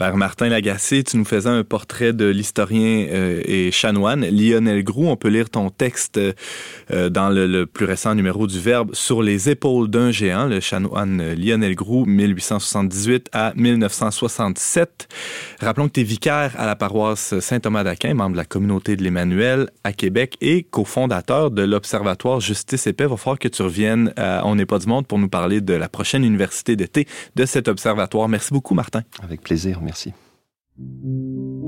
Par Martin Lagacé, tu nous faisais un portrait de l'historien euh, et chanoine Lionel Groux. On peut lire ton texte euh, dans le, plus récent numéro du Verbe sur les épaules d'un géant, le chanoine Lionel Groux, 1878 à 1967. Rappelons que tu es vicaire à la paroisse Saint-Thomas d'Aquin, membre de la communauté de l'Emmanuel à Québec et cofondateur de l'Observatoire Justice et Paix. Il va falloir que tu reviennes à On n'est pas du monde pour nous parler de la prochaine université d'été de cet observatoire. Merci beaucoup, Martin. Avec plaisir. Merci. Got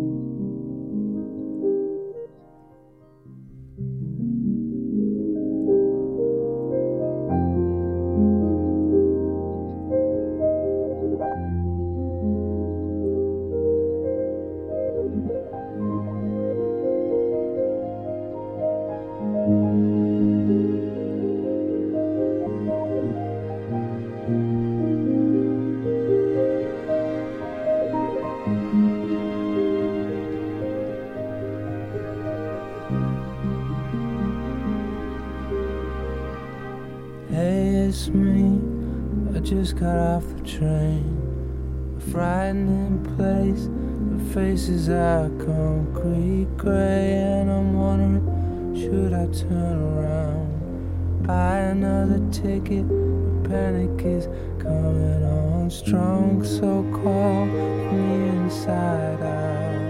concrete gray, and I'm wondering, should I turn around? Buy another ticket, the panic is coming on strong, so call me inside out.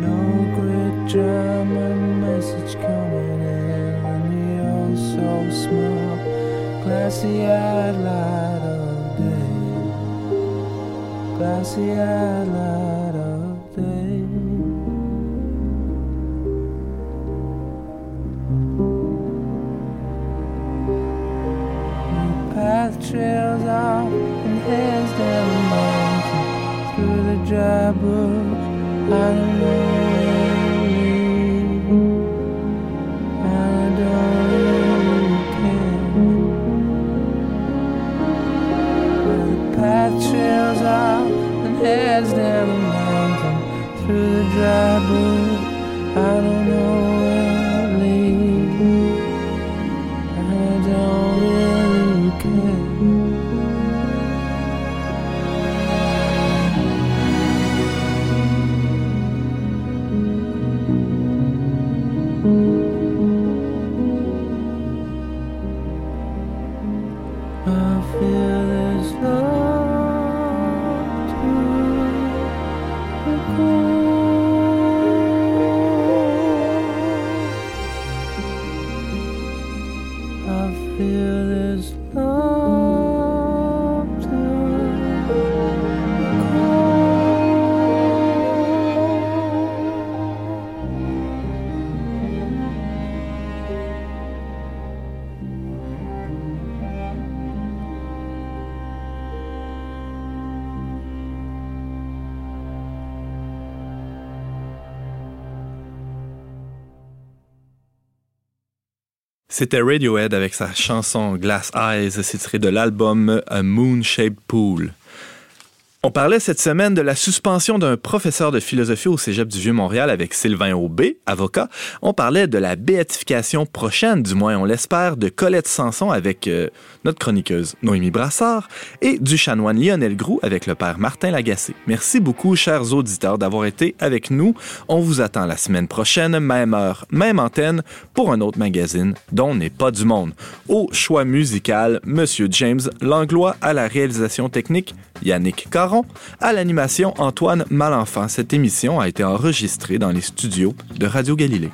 No grid drama, message coming in on the oh so small, glassy eyed light of day glassy eyed light trails off and heads down the mountain through the dry bush. I don't really care. The path trails off and heads down the mountain through the dry bush. I don't know C'était Radiohead avec sa chanson Glass Eyes, c'est tiré de l'album A Moon Shaped Pool. On parlait cette semaine de la suspension d'un professeur de philosophie au Cégep du Vieux-Montréal avec Sylvain Aubé, avocat. On parlait de la béatification prochaine, du moins on l'espère, de Colette Sanson avec euh, notre chroniqueuse Noémie Brassard et du chanoine Lionel Groux avec le père Martin Lagacé. Merci beaucoup, chers auditeurs, d'avoir été avec nous. On vous attend la semaine prochaine, même heure, même antenne, pour un autre magazine dont n'est pas du monde. Au choix musical, Monsieur James Langlois à la réalisation technique, Yannick Caron, à l'animation Antoine Malenfant. Cette émission a été enregistrée dans les studios de Radio Galilée.